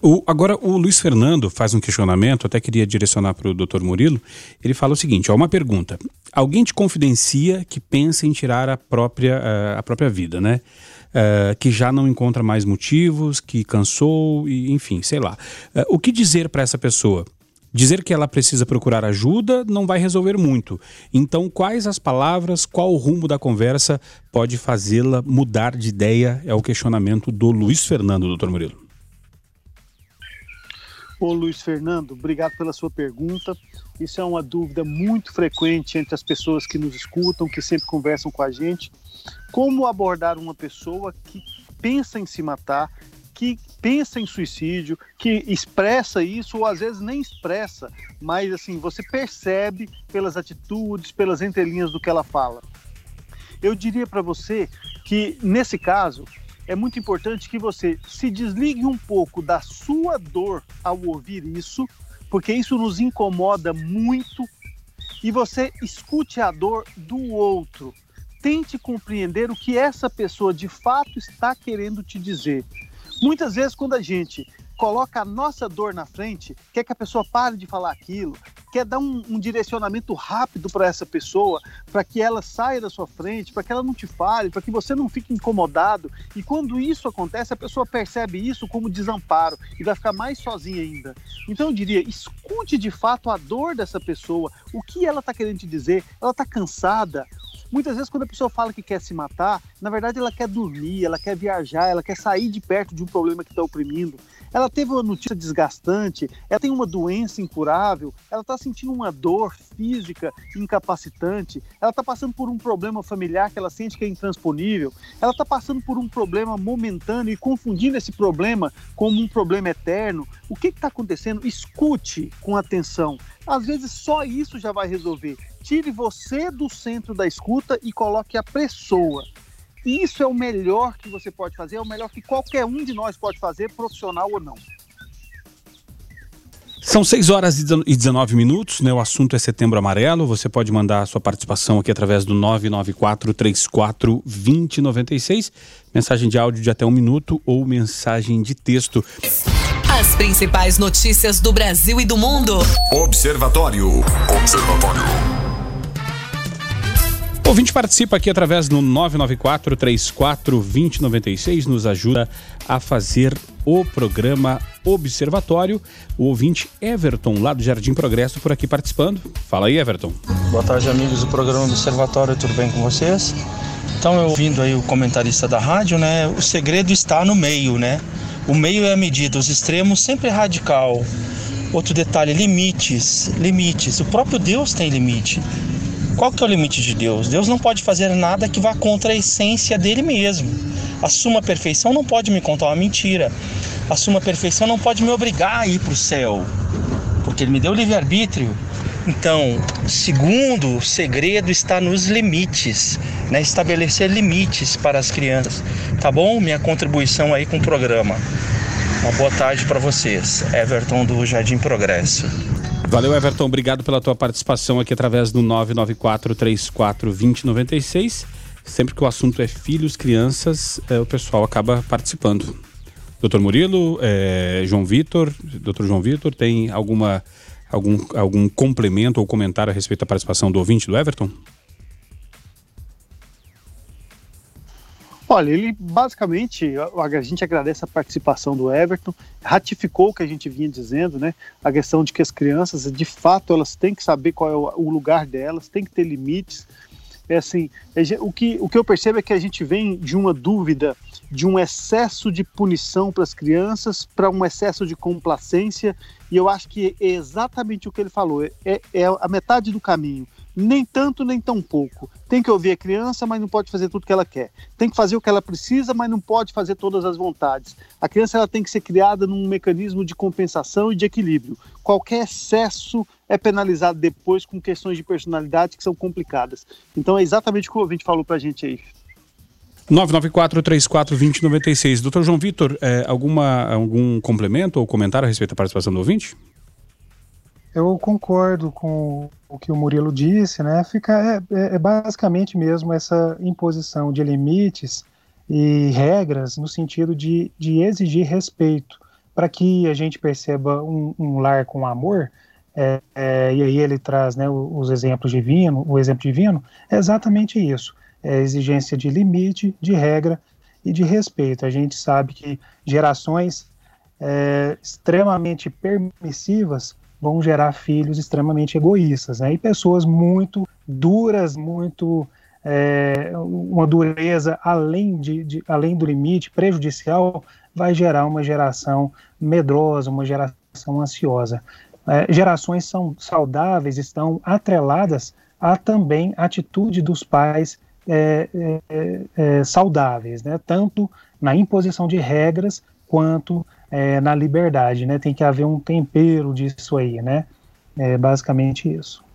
O, agora, o Luiz Fernando faz um questionamento, até queria direcionar para o doutor Murilo. Ele fala o seguinte: ó, uma pergunta. Alguém te confidencia que pensa em tirar a própria, a, a própria vida, né? Uh, que já não encontra mais motivos, que cansou, e, enfim, sei lá. Uh, o que dizer para essa pessoa? Dizer que ela precisa procurar ajuda não vai resolver muito. Então, quais as palavras, qual o rumo da conversa pode fazê-la mudar de ideia? É o questionamento do Luiz Fernando, doutor Murilo. Ô Luiz Fernando, obrigado pela sua pergunta. Isso é uma dúvida muito frequente entre as pessoas que nos escutam, que sempre conversam com a gente. Como abordar uma pessoa que pensa em se matar, que pensa em suicídio, que expressa isso ou às vezes nem expressa, mas assim, você percebe pelas atitudes, pelas entrelinhas do que ela fala. Eu diria para você que nesse caso, é muito importante que você se desligue um pouco da sua dor ao ouvir isso, porque isso nos incomoda muito, e você escute a dor do outro. Tente compreender o que essa pessoa de fato está querendo te dizer. Muitas vezes, quando a gente coloca a nossa dor na frente, quer que a pessoa pare de falar aquilo, quer dar um, um direcionamento rápido para essa pessoa, para que ela saia da sua frente, para que ela não te fale, para que você não fique incomodado. E quando isso acontece, a pessoa percebe isso como desamparo e vai ficar mais sozinha ainda. Então eu diria, escute de fato a dor dessa pessoa, o que ela está querendo te dizer, ela está cansada, Muitas vezes, quando a pessoa fala que quer se matar, na verdade ela quer dormir, ela quer viajar, ela quer sair de perto de um problema que está oprimindo. Ela teve uma notícia desgastante, ela tem uma doença incurável, ela está sentindo uma dor física incapacitante, ela está passando por um problema familiar que ela sente que é intransponível, ela está passando por um problema momentâneo e confundindo esse problema como um problema eterno. O que está acontecendo? Escute com atenção. Às vezes só isso já vai resolver. Tire você do centro da escuta e coloque a pessoa. isso é o melhor que você pode fazer, é o melhor que qualquer um de nós pode fazer, profissional ou não. São 6 horas e 19 minutos, né? O assunto é Setembro Amarelo. Você pode mandar a sua participação aqui através do 994 34 2096. Mensagem de áudio de até um minuto ou mensagem de texto. As principais notícias do Brasil e do mundo. Observatório. Observatório. O ouvinte participa aqui através do 994 34 2096, nos ajuda a fazer o programa Observatório. O ouvinte Everton, lá do Jardim Progresso, por aqui participando. Fala aí, Everton. Boa tarde, amigos do programa Observatório, tudo bem com vocês? Então, eu ouvindo aí o comentarista da rádio, né? O segredo está no meio, né? O meio é a medida, os extremos sempre é radical. Outro detalhe, limites, limites. O próprio Deus tem limite. Qual que é o limite de Deus? Deus não pode fazer nada que vá contra a essência dele mesmo. A suma perfeição não pode me contar uma mentira. A suma perfeição não pode me obrigar a ir para o céu, porque ele me deu livre-arbítrio. Então, segundo, segredo está nos limites, né? Estabelecer limites para as crianças. Tá bom? Minha contribuição aí com o programa. Uma boa tarde para vocês. Everton do Jardim Progresso. Valeu, Everton. Obrigado pela tua participação aqui através do 994 34 2096. Sempre que o assunto é filhos, crianças, é, o pessoal acaba participando. Doutor Murilo, é, João Vitor, doutor João Vitor, tem alguma, algum, algum complemento ou comentário a respeito da participação do ouvinte do Everton? Olha, ele basicamente, a gente agradece a participação do Everton, ratificou o que a gente vinha dizendo, né? A questão de que as crianças, de fato, elas têm que saber qual é o lugar delas, tem que ter limites. É assim, o que, o que eu percebo é que a gente vem de uma dúvida, de um excesso de punição para as crianças, para um excesso de complacência, e eu acho que é exatamente o que ele falou, é, é a metade do caminho nem tanto nem tão pouco. Tem que ouvir a criança, mas não pode fazer tudo que ela quer. Tem que fazer o que ela precisa, mas não pode fazer todas as vontades. A criança ela tem que ser criada num mecanismo de compensação e de equilíbrio. Qualquer excesso é penalizado depois com questões de personalidade que são complicadas. Então é exatamente o que o ouvinte falou para a gente aí. 994-34-2096. Doutor João Vitor, é, alguma, algum complemento ou comentário a respeito da participação do ouvinte? Eu concordo com o que o Murilo disse, né? Fica, é, é, é basicamente mesmo essa imposição de limites e regras no sentido de, de exigir respeito para que a gente perceba um, um lar com amor. É, é, e aí ele traz né, os exemplos divinos, o exemplo divino, é exatamente isso. É exigência de limite, de regra e de respeito. A gente sabe que gerações é, extremamente permissivas vão gerar filhos extremamente egoístas, né? E pessoas muito duras, muito é, uma dureza além, de, de, além do limite, prejudicial, vai gerar uma geração medrosa, uma geração ansiosa. É, gerações são saudáveis, estão atreladas a também atitude dos pais é, é, é, saudáveis, né? tanto na imposição de regras quanto é, na liberdade, né? Tem que haver um tempero disso aí, né? É basicamente isso.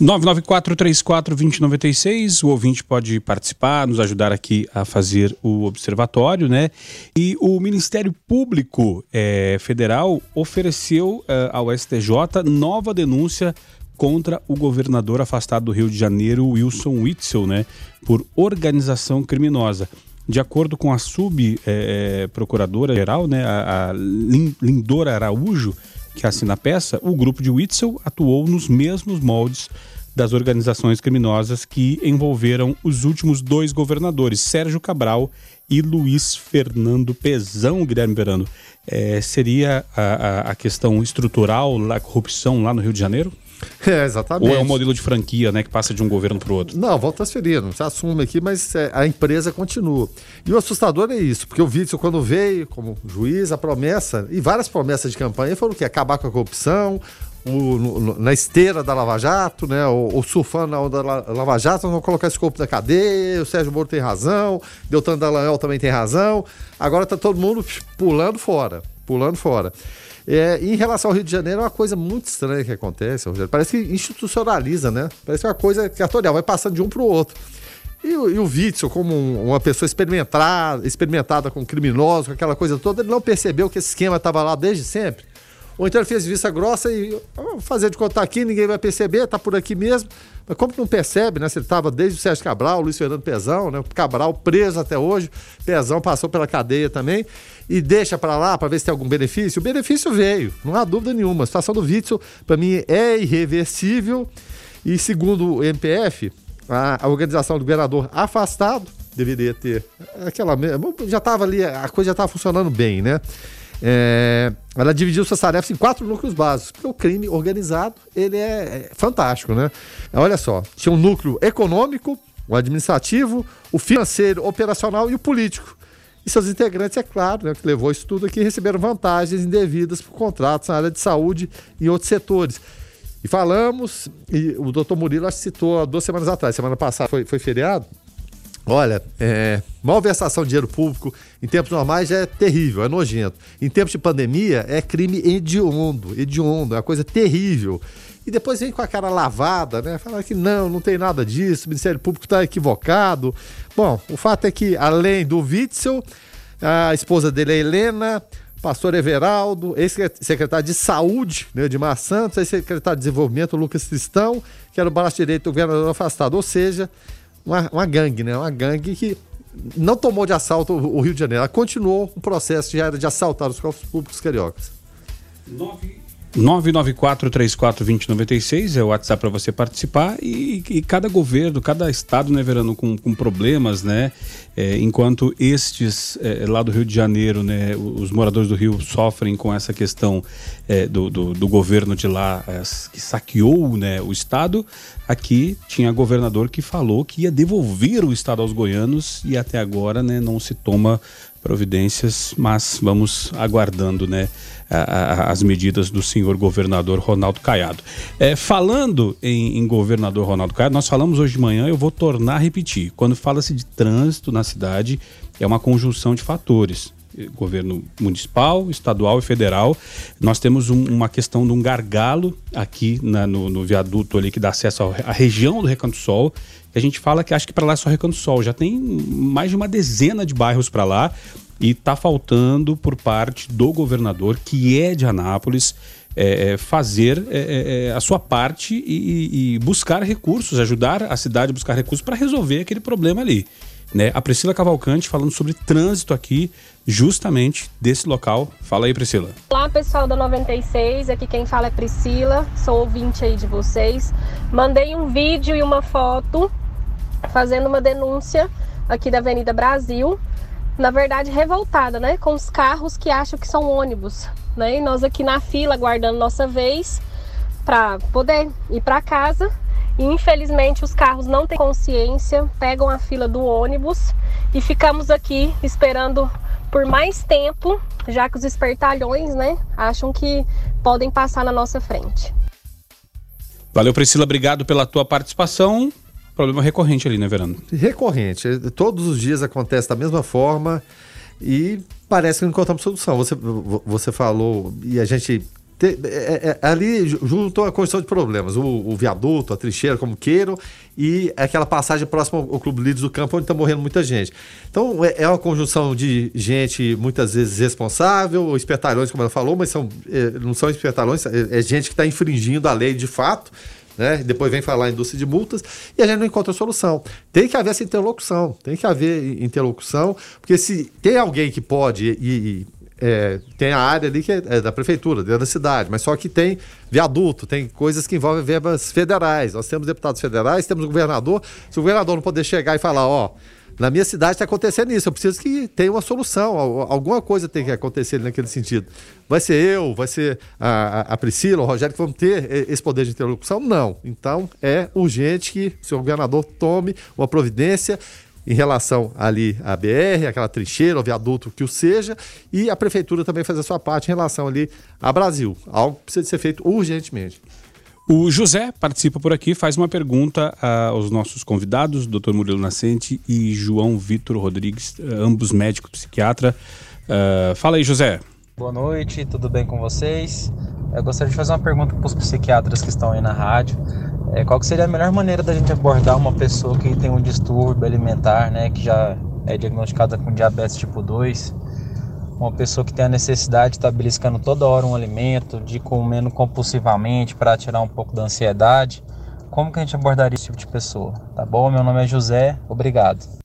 994-34-2096, o ouvinte pode participar, nos ajudar aqui a fazer o observatório, né? E o Ministério Público é, Federal ofereceu é, ao STJ nova denúncia contra o governador afastado do Rio de Janeiro, Wilson Witzel, né? Por organização criminosa. De acordo com a subprocuradora-geral, né, a, a Lindora Araújo, que assina a peça, o grupo de Witzel atuou nos mesmos moldes das organizações criminosas que envolveram os últimos dois governadores, Sérgio Cabral e Luiz Fernando Pezão, Guilherme Verano. É, seria a, a, a questão estrutural, a corrupção lá no Rio de Janeiro? É, exatamente. Ou é um modelo de franquia, né, que passa de um governo para o outro? Não, vão transferindo, se assume aqui, mas é, a empresa continua. E o assustador é isso, porque o Witzel, quando veio como juiz, a promessa, e várias promessas de campanha foram o quê? Acabar com a corrupção, o, no, na esteira da Lava Jato, né? O, o surfando na onda da Lava Jato, não colocar esse corpo na cadeia, o Sérgio Moro tem razão, Deltan Dallagnol também tem razão. Agora tá todo mundo pulando fora, pulando fora. É, em relação ao Rio de Janeiro, é uma coisa muito estranha que acontece, Rogério. Parece que institucionaliza, né? Parece uma coisa cartorial, vai passando de um para o outro. E, e o Witzel, como um, uma pessoa experimentada, experimentada com criminosos, com aquela coisa toda, ele não percebeu que esse esquema estava lá desde sempre. Ou então ele fez vista grossa e fazer de contar aqui, ninguém vai perceber, tá por aqui mesmo. Mas como que não percebe, né? Se ele estava desde o Sérgio Cabral, o Luiz Fernando Pezão, né? O Cabral preso até hoje, Pezão passou pela cadeia também, e deixa para lá para ver se tem algum benefício. O benefício veio, não há dúvida nenhuma. A situação do Witzel, para mim, é irreversível. E segundo o MPF, a, a organização do governador afastado deveria ter aquela. Já estava ali, a coisa já estava funcionando bem, né? É, ela dividiu suas tarefas em quatro núcleos básicos, porque o crime organizado ele é, é fantástico, né? Olha só, tinha um núcleo econômico, o administrativo, o financeiro, operacional e o político. E seus integrantes, é claro, né, que levou isso tudo aqui, receberam vantagens indevidas por contratos na área de saúde e em outros setores. E falamos, e o doutor Murilo acho que citou há duas semanas atrás, semana passada foi, foi feriado, Olha, é, malversação de dinheiro público em tempos normais é terrível, é nojento. Em tempos de pandemia é crime hediondo, hediondo, é uma coisa terrível. E depois vem com a cara lavada, né? Falar que não, não tem nada disso, o Ministério Público está equivocado. Bom, o fato é que, além do Witzel, a esposa dele é Helena, pastor Everaldo, ex-secretário de Saúde, né, de Mar Santos, ex-secretário de Desenvolvimento, Lucas Cristão, que era o braço direito do governador afastado. Ou seja, uma, uma gangue, né? Uma gangue que não tomou de assalto o Rio de Janeiro. Ela continuou o processo era de assaltar os cofres públicos cariocas. 994-34-2096 é o WhatsApp para você participar e, e, cada governo, cada estado, né, Verano, com, com problemas, né? É, enquanto estes é, lá do Rio de Janeiro, né, os moradores do Rio sofrem com essa questão é, do, do, do, governo de lá que saqueou né, o estado, aqui tinha governador que falou que ia devolver o estado aos goianos e até agora né, não se toma providências, mas vamos aguardando né, as medidas do senhor governador Ronaldo Caiado. É, falando em, em, governador Ronaldo Caiado, nós falamos hoje de manhã, eu vou tornar a repetir. Quando fala-se de trânsito na cidade, é uma conjunção de fatores governo municipal, estadual e federal. Nós temos um, uma questão de um gargalo aqui na, no, no, viaduto ali que dá acesso à região do Recanto Sol. Que a gente fala que acho que para lá é só Recanto Sol. Já tem mais de uma dezena de bairros para lá e está faltando por parte do governador, que é de Anápolis, é, é fazer é, é, é, a sua parte e, e, buscar recursos, ajudar a cidade a buscar recursos para resolver aquele problema ali. Né? A Priscila Cavalcante falando sobre trânsito aqui, justamente desse local. Fala aí, Priscila. Olá, pessoal da 96. Aqui quem fala é Priscila, sou ouvinte aí de vocês. Mandei um vídeo e uma foto fazendo uma denúncia aqui da Avenida Brasil. Na verdade, revoltada, né? Com os carros que acham que são ônibus, né? E nós aqui na fila aguardando nossa vez para poder ir para casa e infelizmente os carros não têm consciência, pegam a fila do ônibus e ficamos aqui esperando por mais tempo, já que os espertalhões, né, acham que podem passar na nossa frente. Valeu, Priscila, obrigado pela tua participação. Problema recorrente ali, né, Verano? Recorrente. Todos os dias acontece da mesma forma e parece que não encontramos solução. Você, você falou, e a gente te, é, é, ali juntou a condição de problemas. O, o, viaduto, a trincheira, como queiram, e aquela passagem próxima ao, Clube Líderes do Campo, onde está morrendo muita gente. Então, é, é, uma conjunção de gente muitas vezes responsável, espertalhões, como ela falou, mas são, é, não são espertalhões, é, é gente que está infringindo a lei de fato. Né? Depois vem falar a indústria de multas e a gente não encontra solução. Tem que haver essa interlocução, tem que haver interlocução, porque se tem alguém que pode e, e é, tem a área ali que é, é da prefeitura, dentro da cidade, mas só que tem viaduto, tem coisas que envolvem verbas federais. Nós temos deputados federais, temos o governador. Se o governador não poder chegar e falar, ó, na minha cidade está acontecendo isso, eu preciso que tenha uma solução, alguma coisa tem que acontecer naquele sentido. Vai ser eu, vai ser a, a Priscila, o Rogério que vão ter esse poder de interlocução? Não. Então é urgente que o senhor governador tome uma providência em relação ali à BR, aquela trincheira, o viaduto, que o seja, e a prefeitura também fazer a sua parte em relação ali a Brasil, algo precisa ser feito urgentemente. O José participa por aqui, faz uma pergunta aos nossos convidados, Dr. Murilo Nascente e João Vitor Rodrigues, ambos médicos psiquiatra. Uh, fala aí, José. Boa noite, tudo bem com vocês? Eu gostaria de fazer uma pergunta para os psiquiatras que estão aí na rádio. É, qual seria a melhor maneira da gente abordar uma pessoa que tem um distúrbio alimentar, né, que já é diagnosticada com diabetes tipo 2, uma pessoa que tem a necessidade de estar beliscando toda hora um alimento, de comendo compulsivamente para tirar um pouco da ansiedade, como que a gente abordaria esse tipo de pessoa? Tá bom? Meu nome é José, obrigado.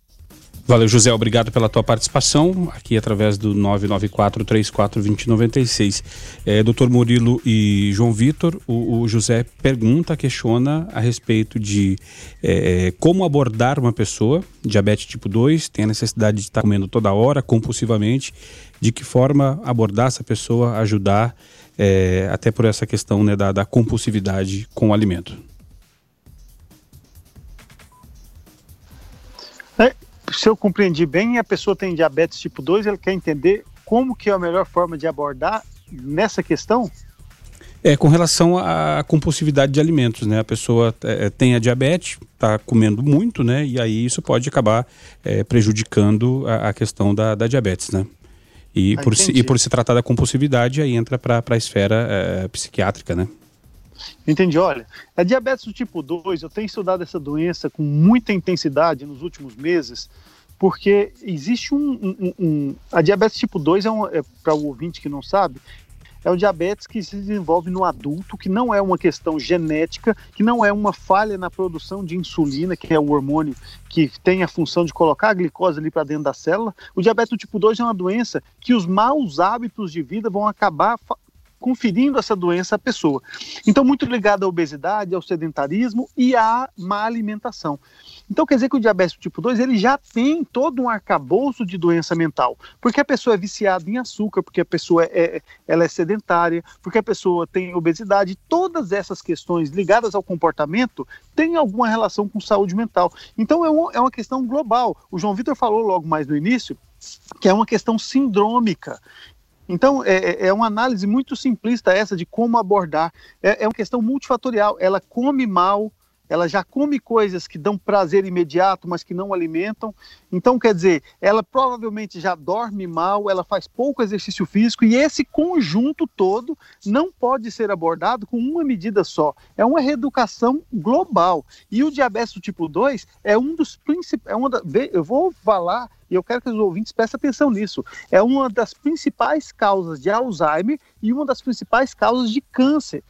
Valeu, José. Obrigado pela tua participação aqui através do 994-34-2096. É, doutor Murilo e João Vitor, o, o, José pergunta, questiona a respeito de é, como abordar uma pessoa, diabetes tipo 2, tem a necessidade de estar comendo toda hora, compulsivamente, de que forma abordar essa pessoa, ajudar, é, até por essa questão né, da, da compulsividade com o alimento. Se eu compreendi bem, a pessoa tem diabetes tipo 2, ela quer entender como que é a melhor forma de abordar nessa questão? É, com relação à compulsividade de alimentos, né? A pessoa é, tem a diabetes, está comendo muito, né? E aí isso pode acabar é, prejudicando a, a, questão da, da diabetes, né? E, ah, por se, e por se tratar da compulsividade, aí entra para a esfera é, psiquiátrica, né? Entendi. Olha, a diabetes do tipo 2, eu tenho estudado essa doença com muita intensidade nos últimos meses, porque existe um. um, um a diabetes tipo 2 é, um, é para o ouvinte que não sabe, é o diabetes que se desenvolve no adulto, que não é uma questão genética, que não é uma falha na produção de insulina, que é o hormônio que tem a função de colocar a glicose ali para dentro da célula. O diabetes do tipo 2 é uma doença que os maus hábitos de vida vão acabar conferindo essa doença à pessoa. Então, muito ligado à obesidade, ao sedentarismo e à má alimentação. Então, quer dizer que o diabetes tipo 2 ele já tem todo um arcabouço de doença mental, porque a pessoa é viciada em açúcar, porque a pessoa é, é ela é sedentária, porque a pessoa tem obesidade, todas essas questões ligadas ao comportamento têm alguma relação com saúde mental. Então, é, um, é uma questão global. O João Vitor falou logo mais no início que é uma questão sindrômica. Então, é, é, é uma análise muito simplista essa de como abordar. É, é uma questão multifatorial. Ela come mal, ela já come coisas que dão prazer imediato, mas que não alimentam. Então, quer dizer, ela provavelmente já dorme mal, ela faz pouco exercício físico, e esse conjunto todo não pode ser abordado com uma medida só. É uma reeducação global. E o diabetes do tipo 2 é um dos principais. É eu vou falar e eu quero que os ouvintes prestem atenção nisso. É uma das principais causas de Alzheimer e uma das principais causas de câncer.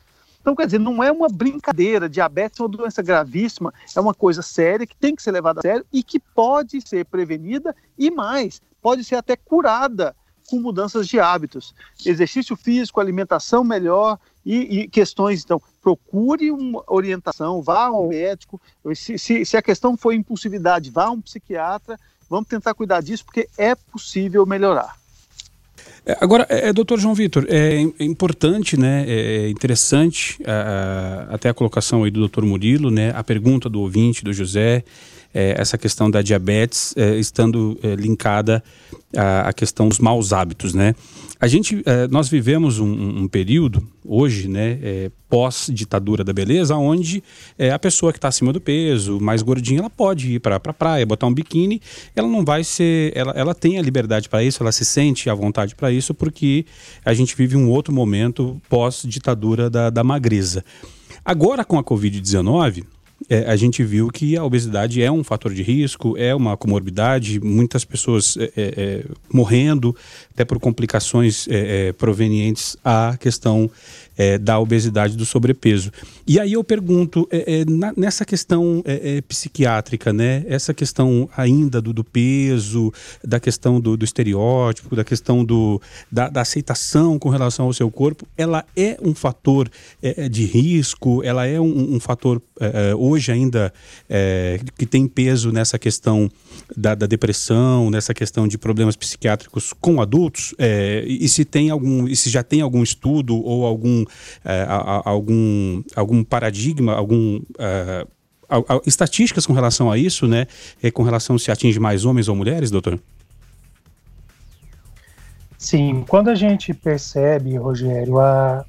Então, quer dizer, não é uma brincadeira. Diabetes é uma doença gravíssima, é uma coisa séria que tem que ser levada a sério e que pode ser prevenida e mais, pode ser até curada com mudanças de hábitos. Exercício físico, alimentação melhor e, e questões. Então, procure uma orientação, vá ao médico. Se, se, se a questão for impulsividade, vá a um psiquiatra Vamos tentar cuidar disso porque é possível melhorar. É, agora, é, é doutor João Vitor, é, é, importante, né, é interessante a, a, até a colocação aí do doutor Murilo, né, a pergunta do ouvinte, do José, é, essa questão da diabetes é, estando é, linkada à, à, questão dos maus hábitos, né? A gente, é, nós vivemos um, um, período hoje, né, é, pós ditadura da beleza, onde é, a pessoa que está acima do peso, mais gordinha, ela pode ir para a pra praia, botar um biquíni, ela não vai ser, ela, ela tem a liberdade para isso, ela se sente à vontade para isso, porque a gente vive um outro momento pós ditadura da, da magreza. Agora com a Covid-19 é, a gente viu que a obesidade é um fator de risco, é uma comorbidade, muitas pessoas é, é, é morrendo, até por complicações é, é, provenientes à questão da obesidade, do sobrepeso. E aí eu pergunto, é, é, na, nessa questão é, é, psiquiátrica, né, essa questão ainda do, do peso, da questão do, do estereótipo, da questão do, da, da, aceitação com relação ao seu corpo, ela é um fator é, de risco, ela é um, um fator hoje ainda que tem peso nessa questão da, da, depressão, nessa questão de problemas psiquiátricos com adultos, e se tem algum, se já tem algum estudo ou algum é, algum, algum paradigma, algum é, estatísticas com relação a isso, né? É, com relação se atinge mais homens ou mulheres, doutor? Sim, quando a gente percebe, Rogério, a,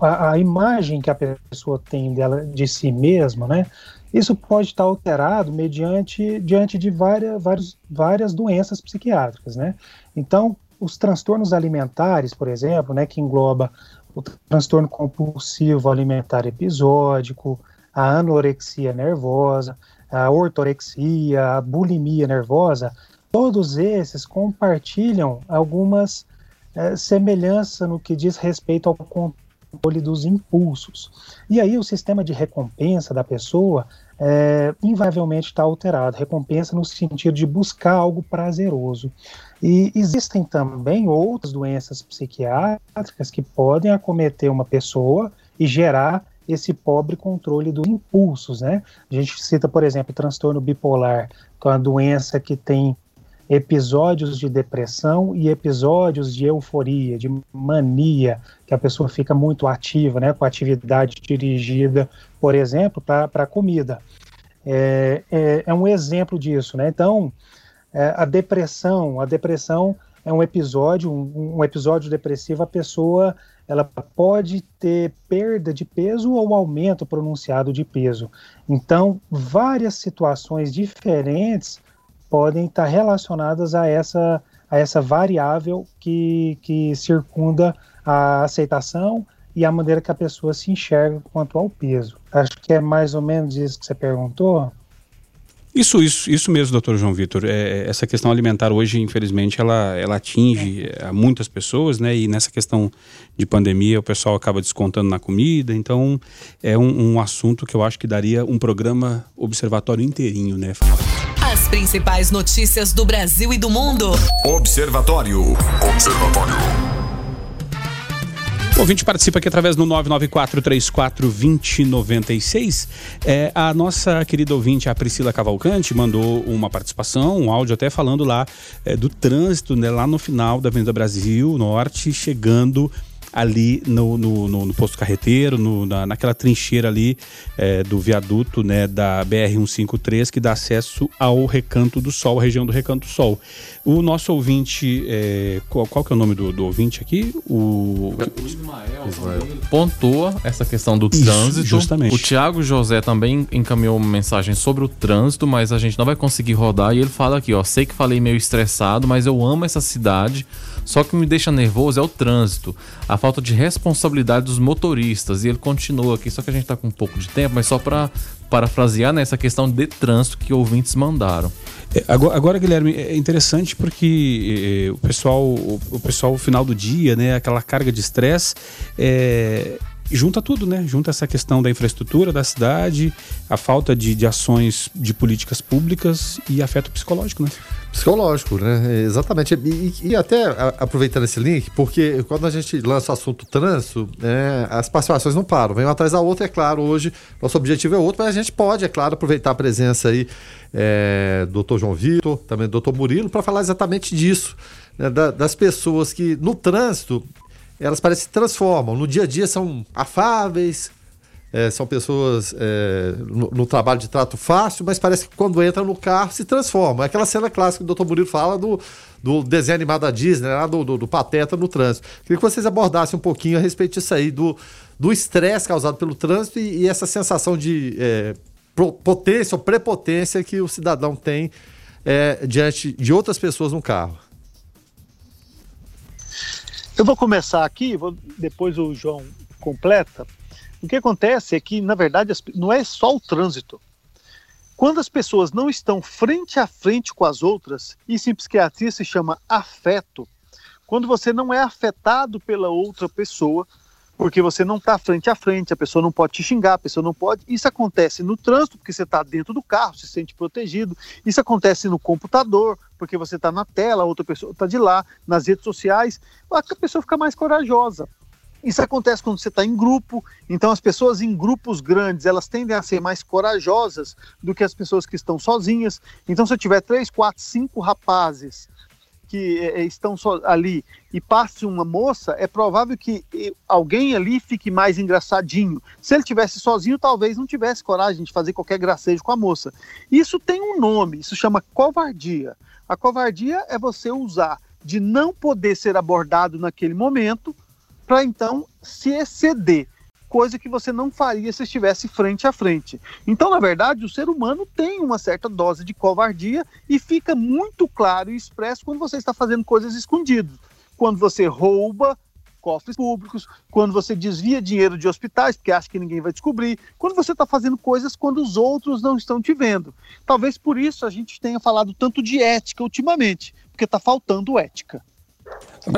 a, a, imagem que a pessoa tem dela de si mesma, né? Isso pode estar alterado mediante diante de várias, várias, várias doenças psiquiátricas, né? Então, os transtornos alimentares, por exemplo, né, que engloba o transtorno compulsivo alimentar episódico, a anorexia nervosa, a ortorexia, a bulimia nervosa, todos esses compartilham algumas é, semelhanças no que diz respeito ao controle dos impulsos. E aí o sistema de recompensa da pessoa é, invariavelmente está alterado. Recompensa no sentido de buscar algo prazeroso. E existem também outras doenças psiquiátricas que podem acometer uma pessoa e gerar esse pobre controle dos impulsos, né? A gente cita, por exemplo, o transtorno bipolar, que é uma doença que tem episódios de depressão e episódios de euforia, de mania, que a pessoa fica muito ativa, né, com atividade dirigida, por exemplo, para a comida. É, é, é, um exemplo disso, né? Então, é, a depressão, a depressão é um episódio, um, um episódio depressivo, a pessoa ela pode ter perda de peso ou aumento pronunciado de peso. Então, várias situações diferentes podem estar relacionadas a essa, a essa variável que, que circunda a aceitação e a maneira que a pessoa se enxerga quanto ao peso. Acho que é mais ou menos isso que você perguntou. Isso, isso, isso mesmo, doutor João Vitor. É, essa questão alimentar hoje, infelizmente, ela, ela atinge é. muitas pessoas, né? E nessa questão de pandemia, o pessoal acaba descontando na comida. Então, é um, um assunto que eu acho que daria um programa observatório inteirinho, né? As principais notícias do Brasil e do mundo. Observatório. Observatório. O ouvinte participa aqui através do 994-34-2096. É, a nossa querida ouvinte, a Priscila Cavalcante, mandou uma participação, um áudio até falando lá é, do trânsito, né, lá no final da Avenida Brasil Norte, chegando ali no, no, no, no posto carreteiro, no, na, naquela trincheira ali é, do viaduto né, da BR-153 que dá acesso ao Recanto do Sol, a região do Recanto do Sol. O nosso ouvinte, é, qual, qual, que é o nome do, do ouvinte aqui? O... o Ismael, Ismael. pontua essa questão do Isso, trânsito. Justamente. O Tiago José também encaminhou uma mensagem sobre o trânsito, mas a gente não vai conseguir rodar. E ele fala aqui, ó, sei que falei meio estressado, mas eu amo essa cidade. Só que o que me deixa nervoso é o trânsito, a falta de responsabilidade dos motoristas. E ele continua aqui, só que a gente está com um pouco de tempo, mas só para parafrasear nessa né, questão de trânsito que ouvintes mandaram. É, agora, agora, Guilherme, é interessante porque é, o pessoal, o, o pessoal, final do dia, né, aquela carga de estresse, é, junta tudo, né? Junta essa questão da infraestrutura da cidade, a falta de, de ações de políticas públicas e afeto psicológico, né? Psicológico, né? Exatamente. E, e até aproveitando esse link, porque quando a gente lança o assunto trânsito, né, as participações não param, vem uma atrás da outra, é claro, hoje nosso objetivo é outro, mas a gente pode, é claro, aproveitar a presença aí é, do doutor João Vitor, também do doutor Murilo, para falar exatamente disso, né, da, das pessoas que no trânsito elas parecem se transformam. No dia a dia são afáveis, é, são pessoas é, no, no, trabalho de trato fácil, mas parece que quando entra no carro se transformam. É aquela cena clássica que o Dr. Murilo fala do, do desenho animado da Disney, lá do, do, do, Pateta no trânsito. Queria que vocês abordassem um pouquinho a respeito disso aí, do estresse causado pelo trânsito e, e essa sensação de é, potência ou prepotência que o cidadão tem é, diante de outras pessoas no carro. Eu vou começar aqui, vou, depois o João completa. O que acontece é que, na verdade, não é só o trânsito. Quando as pessoas não estão frente a frente com as outras, isso em psiquiatria se chama afeto. Quando você não é afetado pela outra pessoa, porque você não está frente a frente, a pessoa não pode te xingar, a pessoa não pode. Isso acontece no trânsito, porque você está dentro do carro, se sente protegido. Isso acontece no computador, porque você está na tela, outra pessoa está de lá, nas redes sociais. A pessoa fica mais corajosa. Isso acontece quando você está em grupo, então as pessoas em grupos grandes elas tendem a ser mais corajosas do que as pessoas que estão sozinhas. Então, se eu tiver três, quatro, cinco rapazes que é, estão só ali e passe uma moça, é provável que alguém ali fique mais engraçadinho. Se ele tivesse sozinho, talvez não tivesse coragem de fazer qualquer gracejo com a moça. Isso tem um nome, isso chama covardia. A covardia é você usar de não poder ser abordado naquele momento para então se exceder coisa que você não faria se estivesse frente a frente. Então, na verdade, o ser humano tem uma certa dose de covardia e fica muito claro e expresso quando você está fazendo coisas escondidas. Quando você rouba cofres públicos, quando você desvia dinheiro de hospitais, porque acha que ninguém vai descobrir, quando você está fazendo coisas quando os outros não estão te vendo. Talvez por isso a gente tenha falado tanto de ética ultimamente, porque está faltando ética.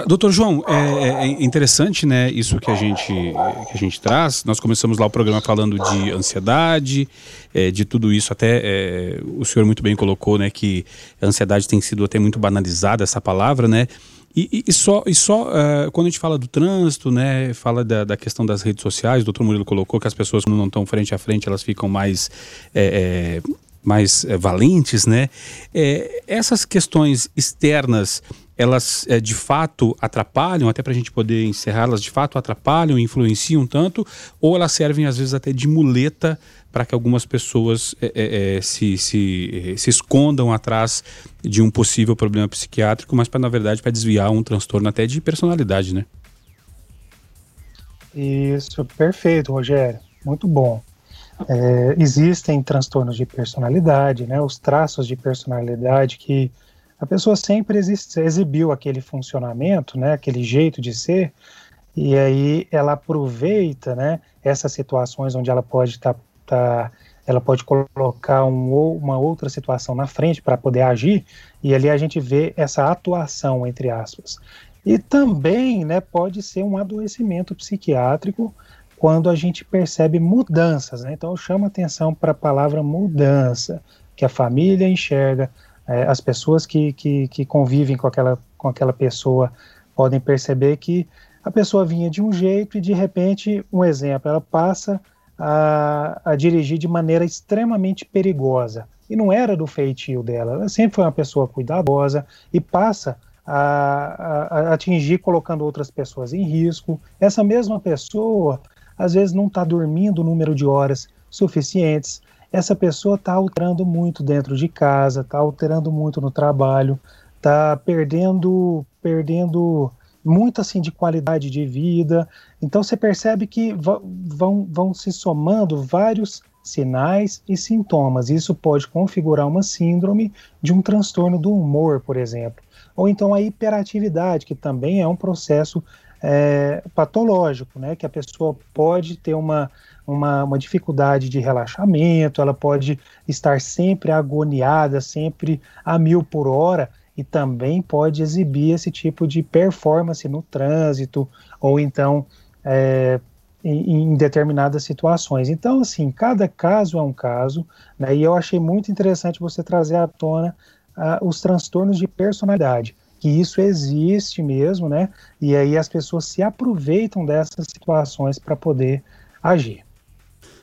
Doutor João, é, é, interessante, né, isso que a gente que a gente traz. Nós começamos lá o programa falando de ansiedade, é, de tudo isso. Até é, o senhor muito bem colocou, né, que a ansiedade tem sido até muito banalizada essa palavra, né. E, e só, e só uh, quando a gente fala do trânsito, né, fala da, da, questão das redes sociais, o doutor Murilo colocou que as pessoas quando não estão frente a frente, elas ficam mais é, é, mais valentes, né? essas questões externas elas é, de fato atrapalham, até para a gente poder encerrar, elas de fato atrapalham, influenciam tanto, ou elas servem às vezes até de muleta para que algumas pessoas é, é, se, se, se escondam atrás de um possível problema psiquiátrico, mas para na verdade para desviar um transtorno até de personalidade, né? Isso, perfeito, Rogério, muito bom. Existem transtornos de personalidade, né? Os traços de personalidade que a pessoa sempre exibiu aquele funcionamento, né, aquele jeito de ser, e aí ela aproveita, né, essas situações onde ela pode estar, tá, tá, ela pode colocar um, uma outra situação na frente para poder agir, e ali a gente vê essa atuação entre aspas. E também, né, pode ser um adoecimento psiquiátrico quando a gente percebe mudanças, né? Então eu chamo atenção para a palavra mudança, que a família enxerga é, as pessoas que, que, que, convivem com aquela, com aquela pessoa podem perceber que a pessoa vinha de um jeito e de repente, um exemplo, ela passa a, a dirigir de maneira extremamente perigosa. E não era do feitio dela, ela sempre foi uma pessoa cuidadosa e passa a, a, atingir colocando outras pessoas em risco. Essa mesma pessoa, às vezes, não está dormindo o número de horas suficientes, essa pessoa está alterando muito dentro de casa, está alterando muito no trabalho, está perdendo, perdendo muito assim de qualidade de vida. Então você percebe que vão, vão se somando vários sinais e sintomas. Isso pode configurar uma síndrome de um transtorno do humor, por exemplo. Ou então a hiperatividade, que também é um processo é, patológico, né? Que a pessoa pode ter uma uma, uma dificuldade de relaxamento, ela pode estar sempre agoniada, sempre a mil por hora, e também pode exibir esse tipo de performance no trânsito, ou então é, em, em, determinadas situações. Então, assim, cada caso é um caso, né, e eu achei muito interessante você trazer à tona uh, os transtornos de personalidade, que isso existe mesmo, né, e aí as pessoas se aproveitam dessas situações para poder agir.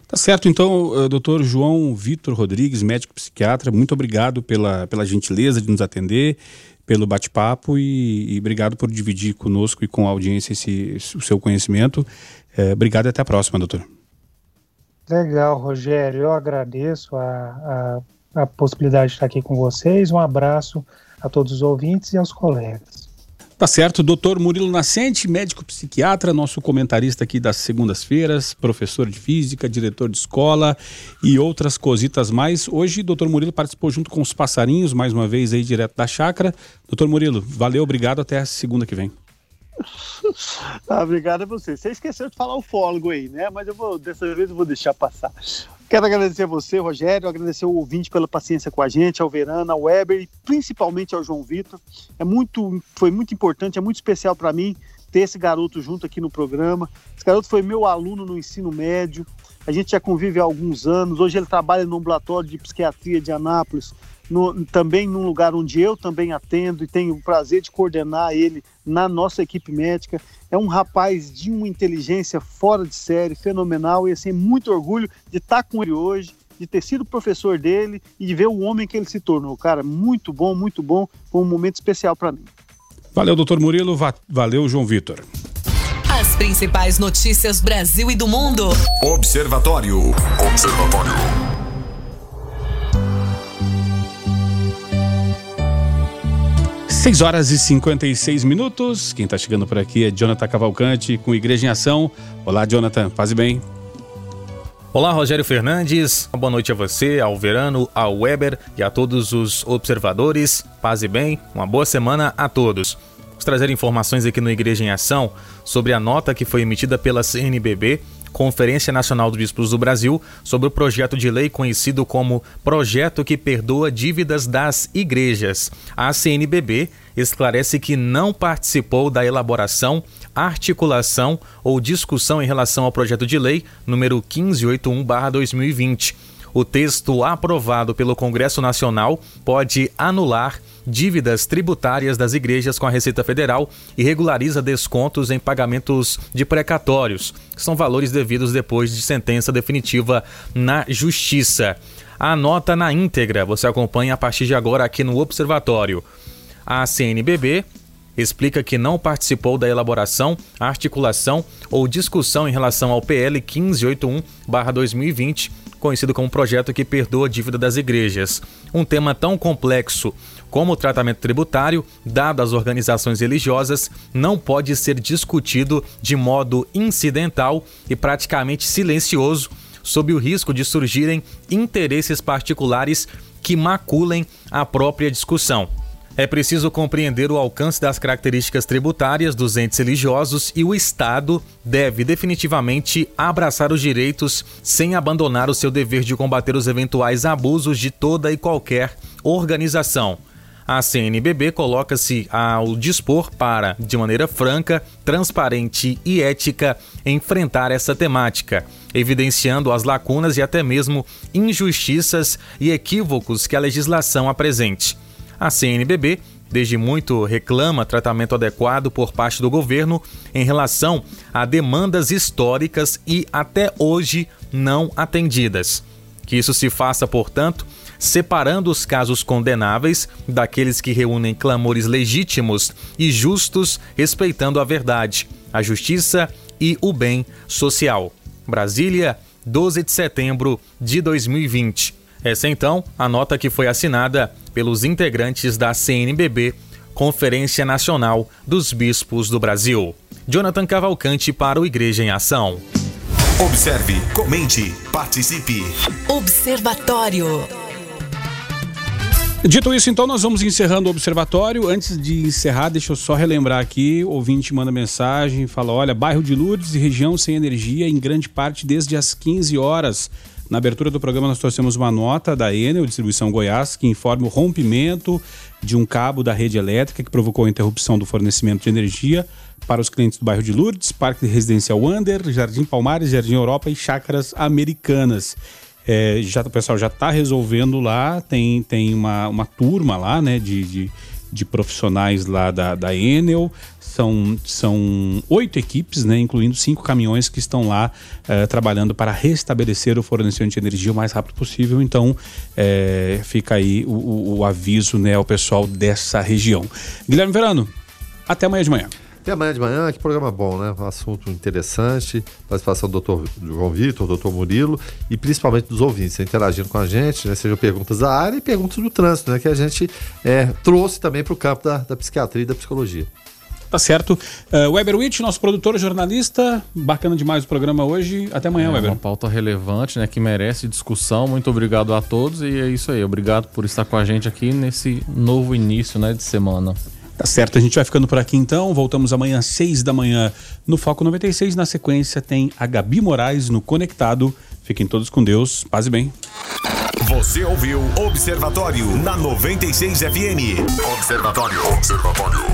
Tá certo, então, eh, doutor João Vitor Rodrigues, médico psiquiatra, muito obrigado pela, pela gentileza de nos atender, pelo bate-papo e, e, obrigado por dividir conosco e com a audiência esse, esse o seu conhecimento. É, obrigado e até a próxima, doutor. Legal, Rogério. Eu agradeço a, a, a possibilidade de estar aqui com vocês. Um abraço a todos os ouvintes e aos colegas. Tá certo, doutor Murilo Nascente, médico psiquiatra, nosso comentarista aqui das segundas-feiras, professor de física, diretor de escola e outras cositas mais. Hoje, doutor Murilo participou junto com os passarinhos, mais uma vez aí direto da chácara. Doutor Murilo, valeu, obrigado, até a segunda que vem. [LAUGHS] ah, obrigado a você. Você esqueceu de falar o fólogo aí, né? Mas eu vou, dessa vez eu vou deixar passar. Quero agradecer a você, Rogério, agradecer o ouvinte pela paciência com a gente, ao Verana, ao Weber e principalmente ao João Vitor. É muito, foi muito importante, é muito especial para mim ter esse garoto junto aqui no programa. Esse garoto foi meu aluno no ensino médio. A gente já convive há alguns anos. Hoje ele trabalha no ambulatório de psiquiatria de Anápolis, no, também num lugar onde eu também atendo e tenho o prazer de coordenar ele na nossa equipe médica. É um rapaz de uma inteligência fora de série, fenomenal, e assim, muito orgulho de estar com ele hoje, de ter sido professor dele e de ver o homem que ele se tornou. Cara, muito bom, muito bom. Foi um momento especial para mim. Valeu, doutor Murilo. Valeu, João Vitor. As principais notícias Brasil e do mundo. Observatório. Observatório. 6 horas e 56 minutos. Quem está chegando por aqui é Jonathan Cavalcante com Igreja em Ação. Olá, Jonathan, paz e bem. Olá, Rogério Fernandes. Boa noite a você, ao Verano, ao Weber e a todos os observadores. Paz e bem. Uma boa semana a todos. trazer informações aqui no Igreja em Ação sobre a nota que foi emitida pela CNBB, Conferência Nacional dos Bispos do Brasil, sobre o projeto de lei conhecido como Projeto que Perdoa Dívidas das Igrejas. A CNBB esclarece que não participou da elaboração, articulação ou discussão em relação ao projeto de lei número 1581/2020. O texto aprovado pelo Congresso Nacional pode anular dívidas tributárias das igrejas com a Receita Federal e regulariza descontos em pagamentos de precatórios, que são valores devidos depois de sentença definitiva na Justiça. A nota na íntegra você acompanha a partir de agora aqui no Observatório. A CNBB explica que não participou da elaboração, articulação ou discussão em relação ao PL 1581-2020, conhecido como projeto que perdoa a dívida das igrejas. Um tema tão complexo como o tratamento tributário, dado às organizações religiosas, não pode ser discutido de modo incidental e praticamente silencioso, sob o risco de surgirem interesses particulares que maculem a própria discussão. É preciso compreender o alcance das características tributárias dos entes religiosos e o Estado deve definitivamente abraçar os direitos sem abandonar o seu dever de combater os eventuais abusos de toda e qualquer organização. A CNBB coloca-se ao dispor para, de maneira franca, transparente e ética, enfrentar essa temática, evidenciando as lacunas e até mesmo injustiças e equívocos que a legislação apresente. A CNBB desde muito reclama tratamento adequado por parte do governo em relação a demandas históricas e até hoje não atendidas. Que isso se faça, portanto, separando os casos condenáveis daqueles que reúnem clamores legítimos e justos, respeitando a verdade, a justiça e o bem social. Brasília, 12 de setembro de 2020. Essa então a nota que foi assinada pelos integrantes da CNBB, Conferência Nacional dos Bispos do Brasil. Jonathan Cavalcante para o Igreja em Ação. Observe, comente, participe. Observatório. Dito isso, então, nós vamos encerrando o observatório. Antes de encerrar, deixa eu só relembrar aqui: o ouvinte manda mensagem, fala: olha, bairro de Lourdes e região sem energia, em grande parte desde as 15 horas. Na abertura do programa, nós trouxemos uma nota da Enel, Distribuição Goiás, que informa o rompimento de um cabo da rede elétrica que provocou a interrupção do fornecimento de energia para os clientes do bairro de Lourdes, Parque Residencial Wander, Jardim Palmares, Jardim Europa e Chácaras Americanas. É, já, o pessoal já está resolvendo lá, tem, tem uma, uma turma lá, né, de, de, de profissionais lá da, da Enel, são, são oito equipes, né, incluindo cinco caminhões que estão lá é, trabalhando para restabelecer o fornecimento de energia o mais rápido possível. Então, é, fica aí o, o, o aviso né, ao pessoal dessa região. Guilherme Verano, até amanhã de manhã. Até amanhã de manhã, que programa bom, né? Um assunto interessante, participação do doutor João Vitor, doutor Murilo e principalmente dos ouvintes, interagindo com a gente, né? Sejam perguntas da área e perguntas do trânsito, né? Que a gente é, trouxe também para o campo da, da psiquiatria e da psicologia. Tá certo. Uh, Weber Witt, nosso produtor jornalista, bacana demais o programa hoje. Até amanhã, é Weber. Uma pauta relevante, né? Que merece discussão. Muito obrigado a todos e é isso aí. Obrigado por estar com a gente aqui nesse novo início, né, de semana. Tá certo, a gente vai ficando por aqui então. Voltamos amanhã às 6 da manhã no Foco 96. Na sequência tem a Gabi Moraes no Conectado. Fiquem todos com Deus. Paz e bem. Você ouviu Observatório na 96 FM. Observatório. Observatório.